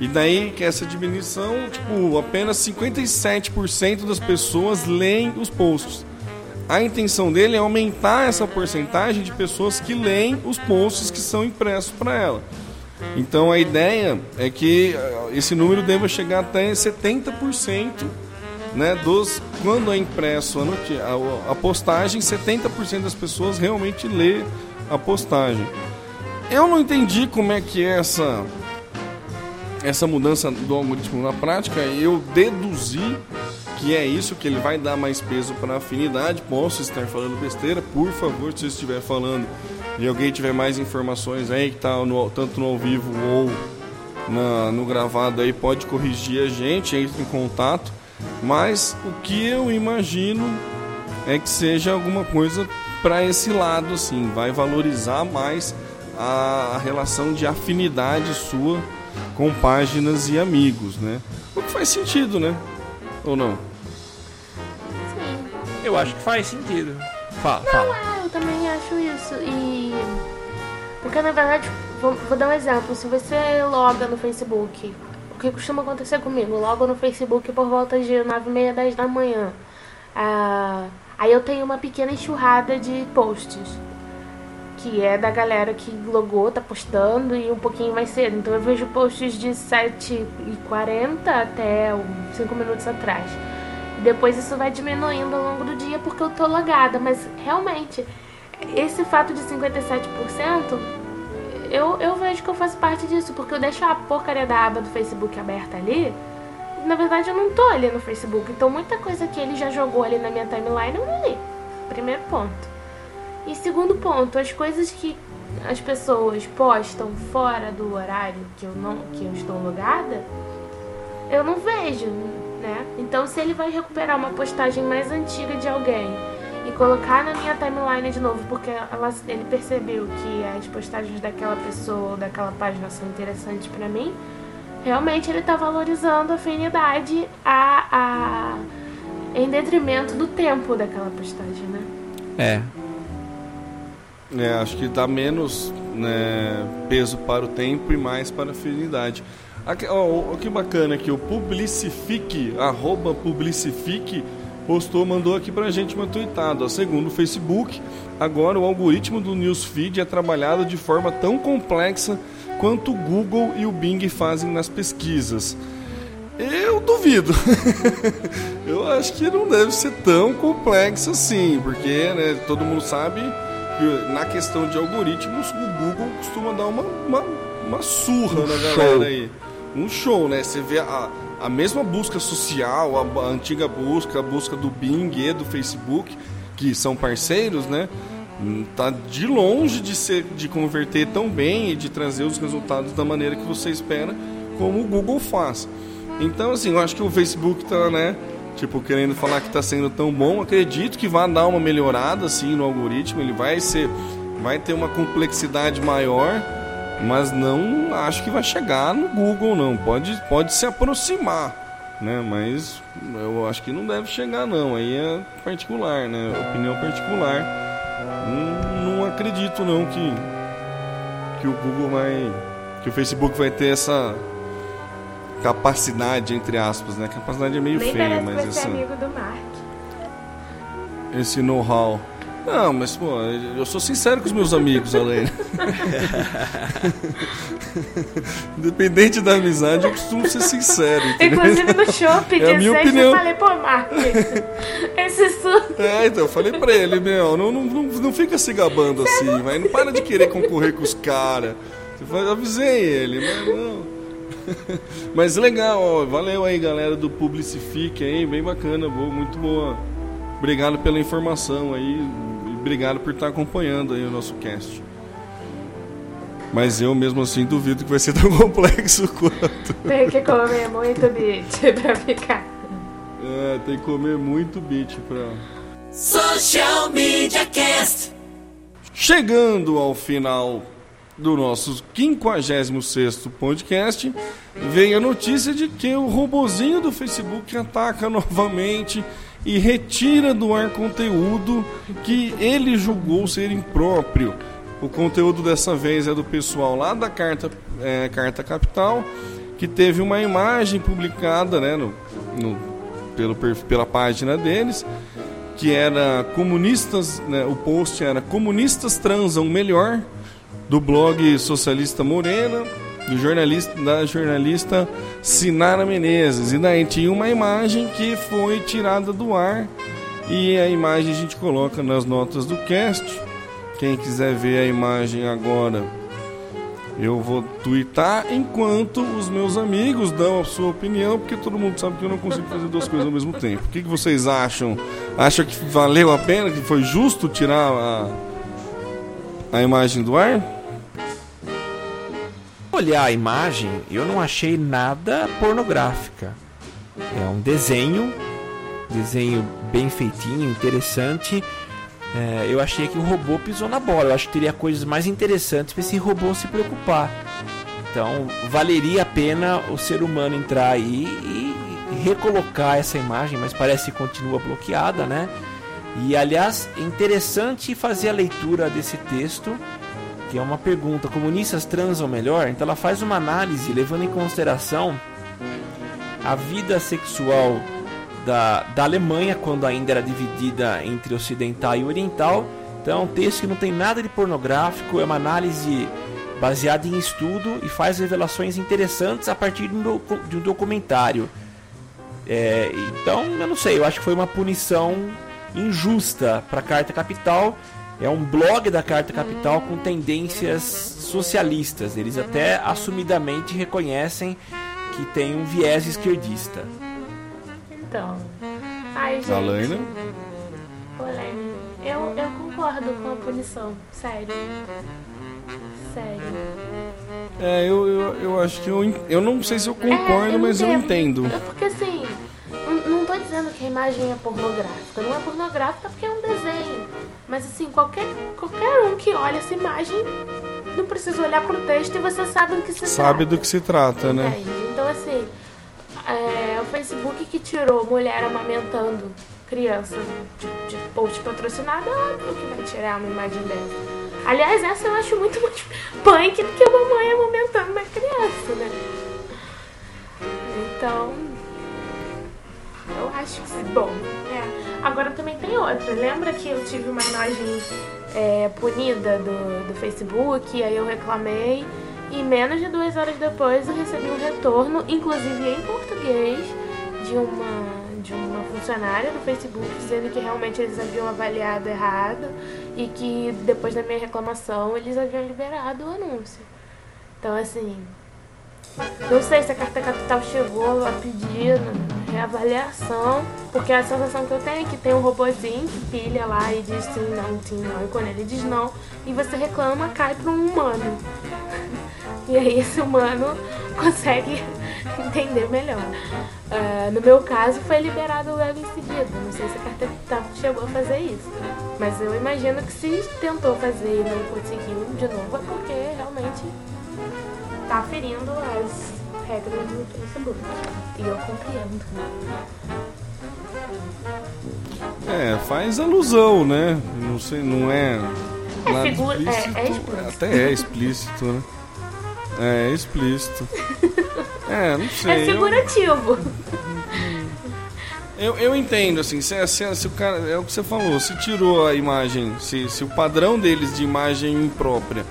E daí que essa diminuição, tipo, apenas 57% das pessoas leem os posts. A intenção dele é aumentar essa porcentagem de pessoas que leem os posts que são impressos para ela. Então a ideia é que eh, esse número deva chegar até 70%, né, dos quando é impresso a, noti- a, a postagem, 70% das pessoas realmente lê a postagem. Eu não entendi como é que é essa essa mudança do algoritmo na prática, eu deduzi que é isso, que ele vai dar mais peso para a afinidade. Posso estar falando besteira, por favor, se eu estiver falando e alguém tiver mais informações aí, que tá no, tanto no ao vivo ou na- no gravado aí, pode corrigir a gente, entre em contato. Mas o que eu imagino é que seja alguma coisa para esse lado, assim, vai valorizar mais a, a relação de afinidade sua com páginas e amigos, né? O que faz sentido, né? Ou não? Sim. Eu acho que faz sentido. Fala, fala. Também acho isso. E. Porque na verdade, vou, vou dar um exemplo. Se você loga no Facebook, que costuma acontecer comigo? Logo no Facebook por volta de 9 e meia, 10 da manhã. Ah, aí eu tenho uma pequena enxurrada de posts. Que é da galera que logou, tá postando e um pouquinho mais cedo. Então eu vejo posts de 7h40 até 5 minutos atrás. Depois isso vai diminuindo ao longo do dia porque eu tô logada. Mas realmente, esse fato de 57%, eu, eu vejo que eu faço parte disso. Porque eu deixo a porcaria da aba do Facebook aberta ali. Na verdade, eu não tô ali no Facebook. Então, muita coisa que ele já jogou ali na minha timeline eu não li. Primeiro ponto. E segundo ponto, as coisas que as pessoas postam fora do horário que eu não que eu estou logada, eu não vejo, né? Então se ele vai recuperar uma postagem mais antiga de alguém colocar na minha timeline de novo, porque ela, ele percebeu que as postagens daquela pessoa ou daquela página são interessantes pra mim, realmente ele tá valorizando a afinidade a, a, em detrimento do tempo daquela postagem, né? É. É, acho que dá menos né, peso para o tempo e mais para a afinidade. Aqui, ó, ó, que bacana que o Publicifique, arroba Publicifique, postou, mandou aqui pra gente uma tweetada. Segundo o Facebook, agora o algoritmo do Newsfeed é trabalhado de forma tão complexa quanto o Google e o Bing fazem nas pesquisas. Eu duvido. Eu acho que não deve ser tão complexo assim, porque né, todo mundo sabe que na questão de algoritmos o Google costuma dar uma, uma, uma surra na galera show. aí. Um show, né? Você vê a, a mesma busca social, a, a antiga busca, a busca do Bing e do Facebook, que são parceiros, né? Hum, Tá de longe de ser de converter tão bem e de trazer os resultados da maneira que você espera, como o Google faz. Então, assim, eu acho que o Facebook tá, né? Tipo, querendo falar que tá sendo tão bom, acredito que vai dar uma melhorada, assim, no algoritmo. Ele vai ser, vai ter uma complexidade maior, mas não acho que vai chegar no Google, não. Pode, pode se aproximar, né? Mas eu acho que não deve chegar, não. Aí é particular, né? Opinião particular. Não, não acredito, não, que, que o Google vai... Que o Facebook vai ter essa capacidade, entre aspas, né? Capacidade é meio feia, mas essa, amigo do Mark. esse know-how. Não, mas pô, eu sou sincero com os meus amigos, além. Independente da amizade, eu costumo ser sincero. entendeu? Inclusive no shopping É a minha opinião. eu falei, pô, Mark, esse surto. É, então, eu falei pra ele, meu, não, não, não, não fica se gabando assim, mas não para de querer concorrer com os caras. Eu avisei ele, mas não. Mas legal, ó, valeu aí, galera do Publicifique aí, bem bacana, boa, muito boa. Obrigado pela informação aí, obrigado por estar acompanhando aí o nosso cast. Mas eu mesmo assim duvido que vai ser tão complexo quanto. Tem que comer muito beat pra ficar. É, tem que comer muito beat pra. Social Media Cast. Chegando ao final do nosso 56º podcast, veio a notícia de que o robozinho do Facebook ataca novamente e retira do ar conteúdo que ele julgou ser impróprio. O conteúdo dessa vez é do pessoal lá da Carta, é, Carta Capital, que teve uma imagem publicada né, no, no- pelo, pela página deles, que era comunistas, né, o post era comunistas transam melhor do blog Socialista Morena, do jornalista da jornalista Sinara Menezes. E daí tinha uma imagem que foi tirada do ar e a imagem a gente coloca nas notas do cast. Quem quiser ver a imagem agora, eu vou twittar enquanto os meus amigos dão a sua opinião, porque todo mundo sabe que eu não consigo fazer duas coisas ao mesmo tempo. O que, que vocês acham? Acham que valeu a pena, que foi justo tirar a, a imagem do ar? Olhar a imagem, eu não achei nada pornográfica. É um desenho, desenho bem feitinho, interessante. É, eu achei que o robô pisou na bola. Eu acho que teria coisas mais interessantes para esse robô se preocupar. Então, valeria a pena o ser humano entrar aí e recolocar essa imagem, mas parece que continua bloqueada, né? E aliás, interessante fazer a leitura desse texto que é uma pergunta: comunistas transam melhor? Então ela faz uma análise levando em consideração a vida sexual da, da Alemanha, quando ainda era dividida entre ocidental e oriental. Então é um texto que não tem nada de pornográfico, é uma análise baseada em estudo e faz revelações interessantes a partir de um, docu de um documentário. É, então, eu não sei, eu acho que foi uma punição injusta para a Carta Capital. É um blog da Carta Capital com tendências socialistas. Eles até assumidamente reconhecem que tem um viés esquerdista. Então. Ai, gente. Alaina? Eu, eu concordo com a punição. Sério. Sério. É, eu, eu, eu acho que eu, eu não sei se eu concordo, É, mas eu entendo. É Porque assim, não, tô dizendo que a imagem é pornográfica. Não é pornográfica porque é um. Mas assim, qualquer, qualquer um que olha essa imagem não precisa olhar pro texto e você sabe do que se Sabe trata. do que se trata, né? Entende? Então, assim, é, o Facebook que tirou mulher amamentando criança de, de post patrocinado, é óbvio que vai tirar uma imagem dessa. Aliás, essa eu acho muito mais punk do que uma mãe amamentando uma criança, né? Então, eu acho que sim. Bom, é. Agora também tem outra. Lembra que eu tive uma imagem é, punida do, do Facebook, aí eu reclamei e menos de duas horas depois eu recebi um retorno, inclusive em português, de uma, de uma funcionária do Facebook dizendo que realmente eles haviam avaliado errado e que depois da minha reclamação eles haviam liberado o anúncio. Então assim, não sei se a carta capital chegou a pedir reavaliação, porque a sensação que eu tenho é que tem um robozinho que pilha lá e diz sim, não, sim, não. E quando ele diz não, e você reclama, cai para um humano. E aí esse humano consegue entender melhor. Ah, no meu caso, foi liberado logo em seguida. Não sei se a carta capital chegou a fazer isso. Mas eu imagino que se tentou fazer e não conseguiu de novo, é porque realmente tá ferindo as regras do Facebook. E eu compreendo. É, faz alusão, né? Não sei, não é. É figura- é- é explícito. Até é explícito, né? É explícito. É, não sei. É eu- figurativo. Eu, eu entendo, assim, se, se, se o cara. É o que você falou, se tirou a imagem, se, se o padrão deles de imagem imprópria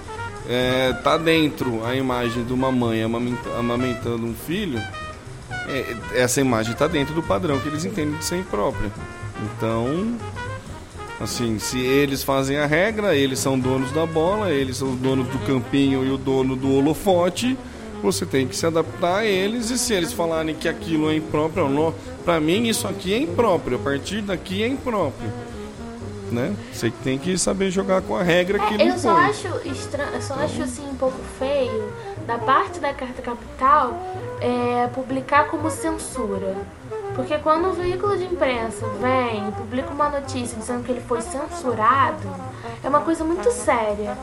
é, tá dentro a imagem de uma mãe amamenta- amamentando um filho, é, essa imagem tá dentro do padrão que eles entendem de ser imprópria. Então, assim, se eles fazem a regra, eles são donos da bola, eles são os donos do campinho e o dono do holofote, você tem que se adaptar a eles e se eles falarem que aquilo é impróprio, pra mim isso aqui é impróprio, a partir daqui é impróprio. Né? Você que tem que saber jogar com a regra que ele É, eu só acho estranho, eu só acho assim um pouco feio da parte da Carta Capital é, publicar como censura. Porque quando o veículo de imprensa vem e publica uma notícia dizendo que ele foi censurado, é uma coisa muito séria.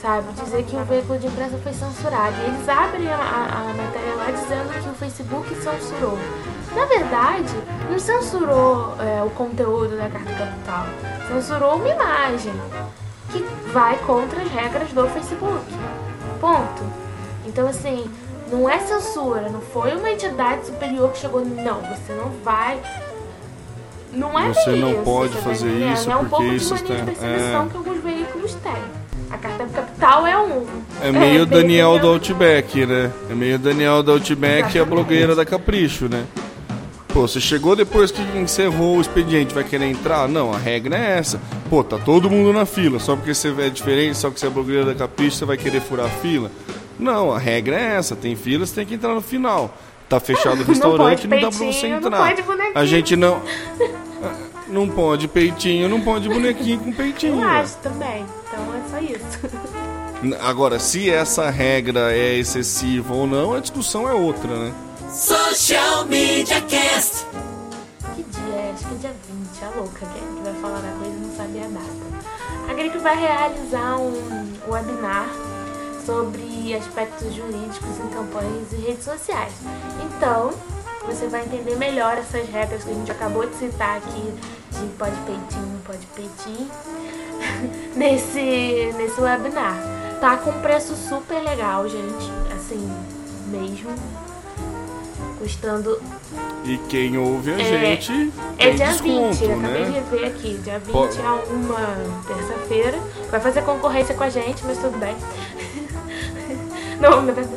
Sabe? Dizer que o veículo de imprensa foi censurado. E eles abrem a, a- a matéria lá dizendo que o Facebook censurou. Na verdade, não censurou é, o conteúdo da Carta Capital. Censurou uma imagem que vai contra as regras do Facebook. Ponto. Então, assim, não é censura, não foi uma entidade superior que chegou, não, você não vai. Não é Você não isso, pode tá fazer entendendo? isso É um porque pouco isso de mania de perseguição é. que alguns veículos têm. A carta capital é um. É meio bem Daniel do? Outback, né? É meio Daniel do Outback e a blogueira da Capricho, né? Pô, você chegou depois que encerrou o expediente, vai querer entrar? Não, a regra é essa. Pô, tá todo mundo na fila, só porque você é diferente, só porque você é blogueira da Capricho, você vai querer furar a fila? Não, a regra é essa, tem fila, você tem que entrar no final. Tá fechado o Não restaurante, pode não, dá pra você peitinho, não entrar. pode bonequinho. a gente não. Não pode peitinho, não pode bonequinho com peitinho. Eu acho também. Então é só isso. Agora, se essa regra é excessiva ou não, a discussão é outra, né? Social Media Cast. Que dia é? Acho que é dia 20, a louca, quem é que vai falar da coisa não sabe a data. A Gripe vai realizar um webinar sobre aspectos jurídicos em campanhas e redes sociais. Então, você vai entender melhor essas regras que a gente acabou de citar aqui de pode peitinho, pode peitinho, nesse, nesse webinar. Tá com preço super legal, gente, assim, mesmo. Custando. E quem ouve a É, gente É dia desconto, 20, eu acabei né? de ver aqui, dia 20 Pode. a uma terça-feira. Vai fazer concorrência com a gente, mas tudo bem. não, na verdade.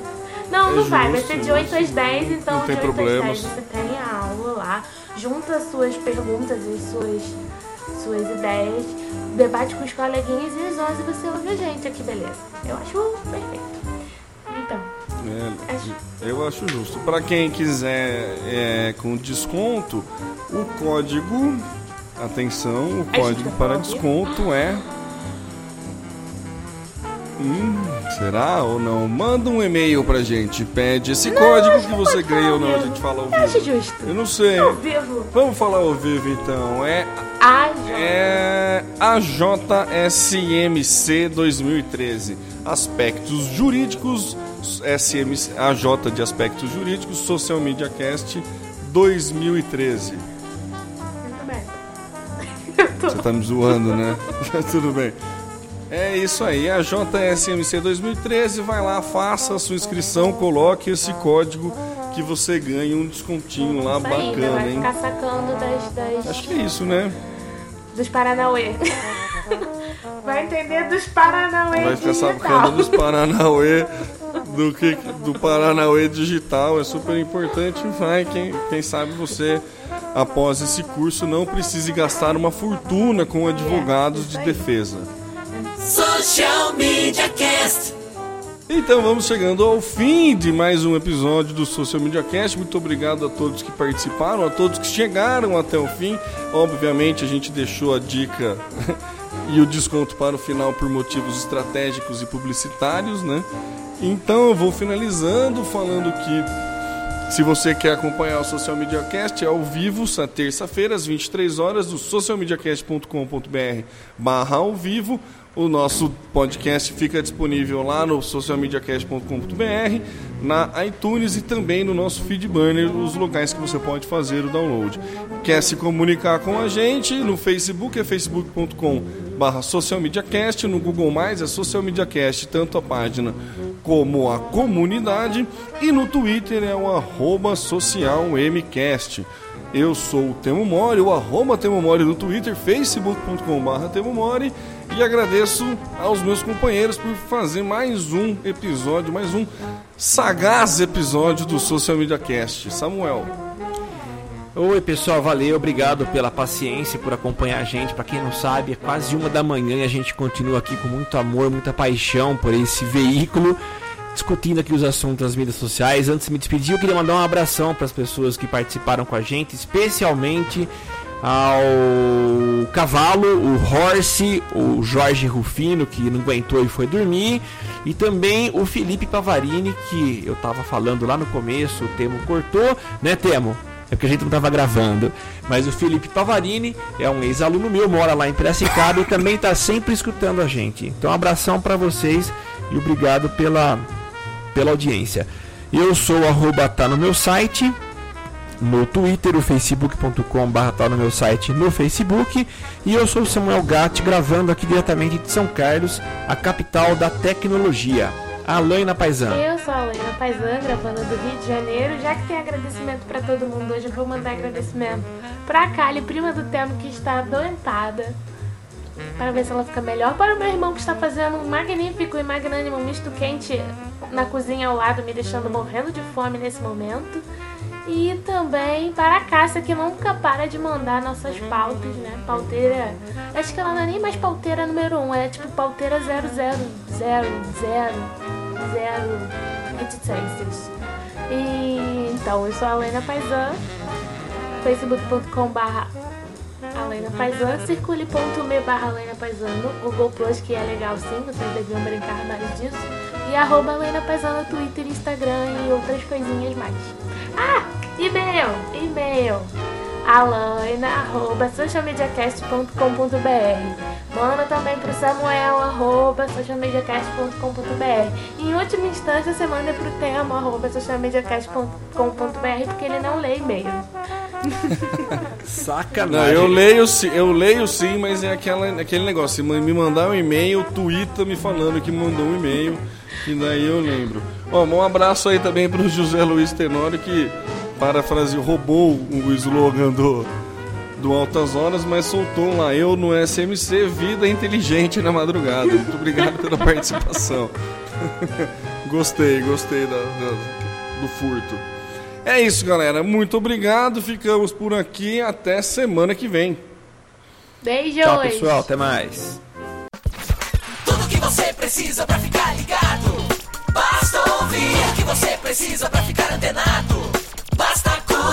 Não, É não vai, vai ser de 8 às 10, então Não tem de 8 às problemas. 10 você tem a aula lá, junta as suas perguntas e suas, suas ideias, debate com os coleguinhas e às 11 você ouve a gente aqui, beleza? Eu acho eu acho justo. Para quem quiser é, com desconto, o código, atenção, o código para desconto é. Hum, será ou não? Manda um e-mail pra gente, pede esse código que você ganha ou não, a gente fala ao eu acho vivo. justo. Eu não sei. Ao vivo. Vamos falar ao vivo então. É A é a JSMC 2013. Aspectos jurídicos, SMC, AJ de aspectos jurídicos, Social Media Cast 2013. Muito bem. Você tá me zoando, né? Tudo bem. É isso aí, a JSMC 2013, vai lá, faça a sua inscrição, coloque esse código que você ganha um descontinho lá Isso ainda bacana, hein? ficar sacando das, das, Acho que é isso, né? dos Paranauê. vai entender dos Paranauê Vai ficar digital. sacando dos Paranauê, do, que, do Paranauê digital, é super importante. Vai, quem, quem sabe você, após esse curso, não precise gastar uma fortuna com advogados de defesa. Social Media Cast. Então vamos chegando ao fim de mais um episódio do Social Media Cast. Muito obrigado a todos que participaram, a todos que chegaram até o fim. Obviamente a gente deixou a dica e o desconto para o final por motivos estratégicos e publicitários, né? Então eu vou finalizando falando que se você quer acompanhar o Social Media Cast, é ao vivo, terça-feira, às 23 horas, do socialmediacast.com.br barra ao vivo. O nosso podcast fica disponível lá no socialmediacast.com.br, na iTunes e também no nosso Feedburner, os locais que você pode fazer o download. Quer se comunicar com a gente no Facebook, é facebook.com barra socialmediacast, no Google+, é socialmediacast, tanto a página como a comunidade, e no Twitter é o arroba socialmcast. Eu sou o Temo Mori, o arroba Temo Mori no Twitter, facebook.com.br Temo Mori, e agradeço aos meus companheiros por fazer mais um episódio, mais um sagaz episódio do Social Media Cast. Samuel. Oi pessoal, valeu, obrigado pela paciência, por acompanhar a gente. Pra quem não sabe, é quase uma da manhã e a gente continua aqui com muito amor, muita paixão por esse veículo, discutindo aqui os assuntos das mídias sociais. Antes de me despedir, eu queria mandar um abração para as pessoas que participaram com a gente, especialmente ao Cavalo, o Horse, o Jorge Rufino, que não aguentou e foi dormir, e também o Felipe Pavarini, que eu tava falando lá no começo, o Temo cortou, né, Temo? É porque a gente não tava gravando. Mas o Felipe Pavarini é um ex-aluno meu, mora lá em Piracicaba e também tá sempre escutando a gente. Então, um abração para vocês e obrigado pela, pela audiência. Eu sou o tá no meu site, no Twitter, o facebook.com.br tá no meu site no Facebook. E eu sou o Samuel Gatti, gravando aqui diretamente de São Carlos, a capital da tecnologia. Alaina Paisan. Eu sou a Helena Paisan, gravando do Rio de Janeiro. Já que tem agradecimento pra todo mundo hoje, eu vou mandar agradecimento pra Kali, prima do Temo, que está adoentada. Para ver se ela fica melhor. Para o meu irmão, que está fazendo um magnífico e magnânimo misto quente na cozinha ao lado, me deixando morrendo de fome nesse momento. E também para a Cássia, que nunca para de mandar nossas pautas, né? Pauteira. Acho que ela não é nem mais pauteira número 1, um, é tipo pauteira 00000 reticências. E então, eu sou a Helena Paisan, facebook.com.br Alena Paisan, circule.me barra Alena Paisan no Google Plus, que é legal sim, vocês deviam brincar mais disso. E arroba Alena Paisan no Twitter, Instagram e outras coisinhas mais. Ah, e-mail, e-mail. Alaina, arroba socialmediacast.com.br Manda também pro Samuel, arroba socialmediacast.com.br Em última instância, você manda pro Temo, arroba socialmediacast.com.br Porque ele não lê e-mail. Não, Sacanagem. eu leio, sim- eu leio sim, mas é aquela, aquele negócio. Se me mandar um e-mail, twitta me falando que mandou um e-mail, que daí eu lembro. Ó, um abraço aí também pro José Luiz Tenório, que parafraseou, roubou o slogan do, do Altas Horas, mas soltou lá, eu no SMC, vida inteligente na madrugada. Muito obrigado pela participação. gostei, gostei da, da, do furto. É isso, galera. Muito obrigado. Ficamos por aqui. Até semana que vem. Beijos. Tchau, pessoal. Até mais. Tudo que você precisa pra ficar ligado. Basta ouvir o que você precisa pra ficar antenado.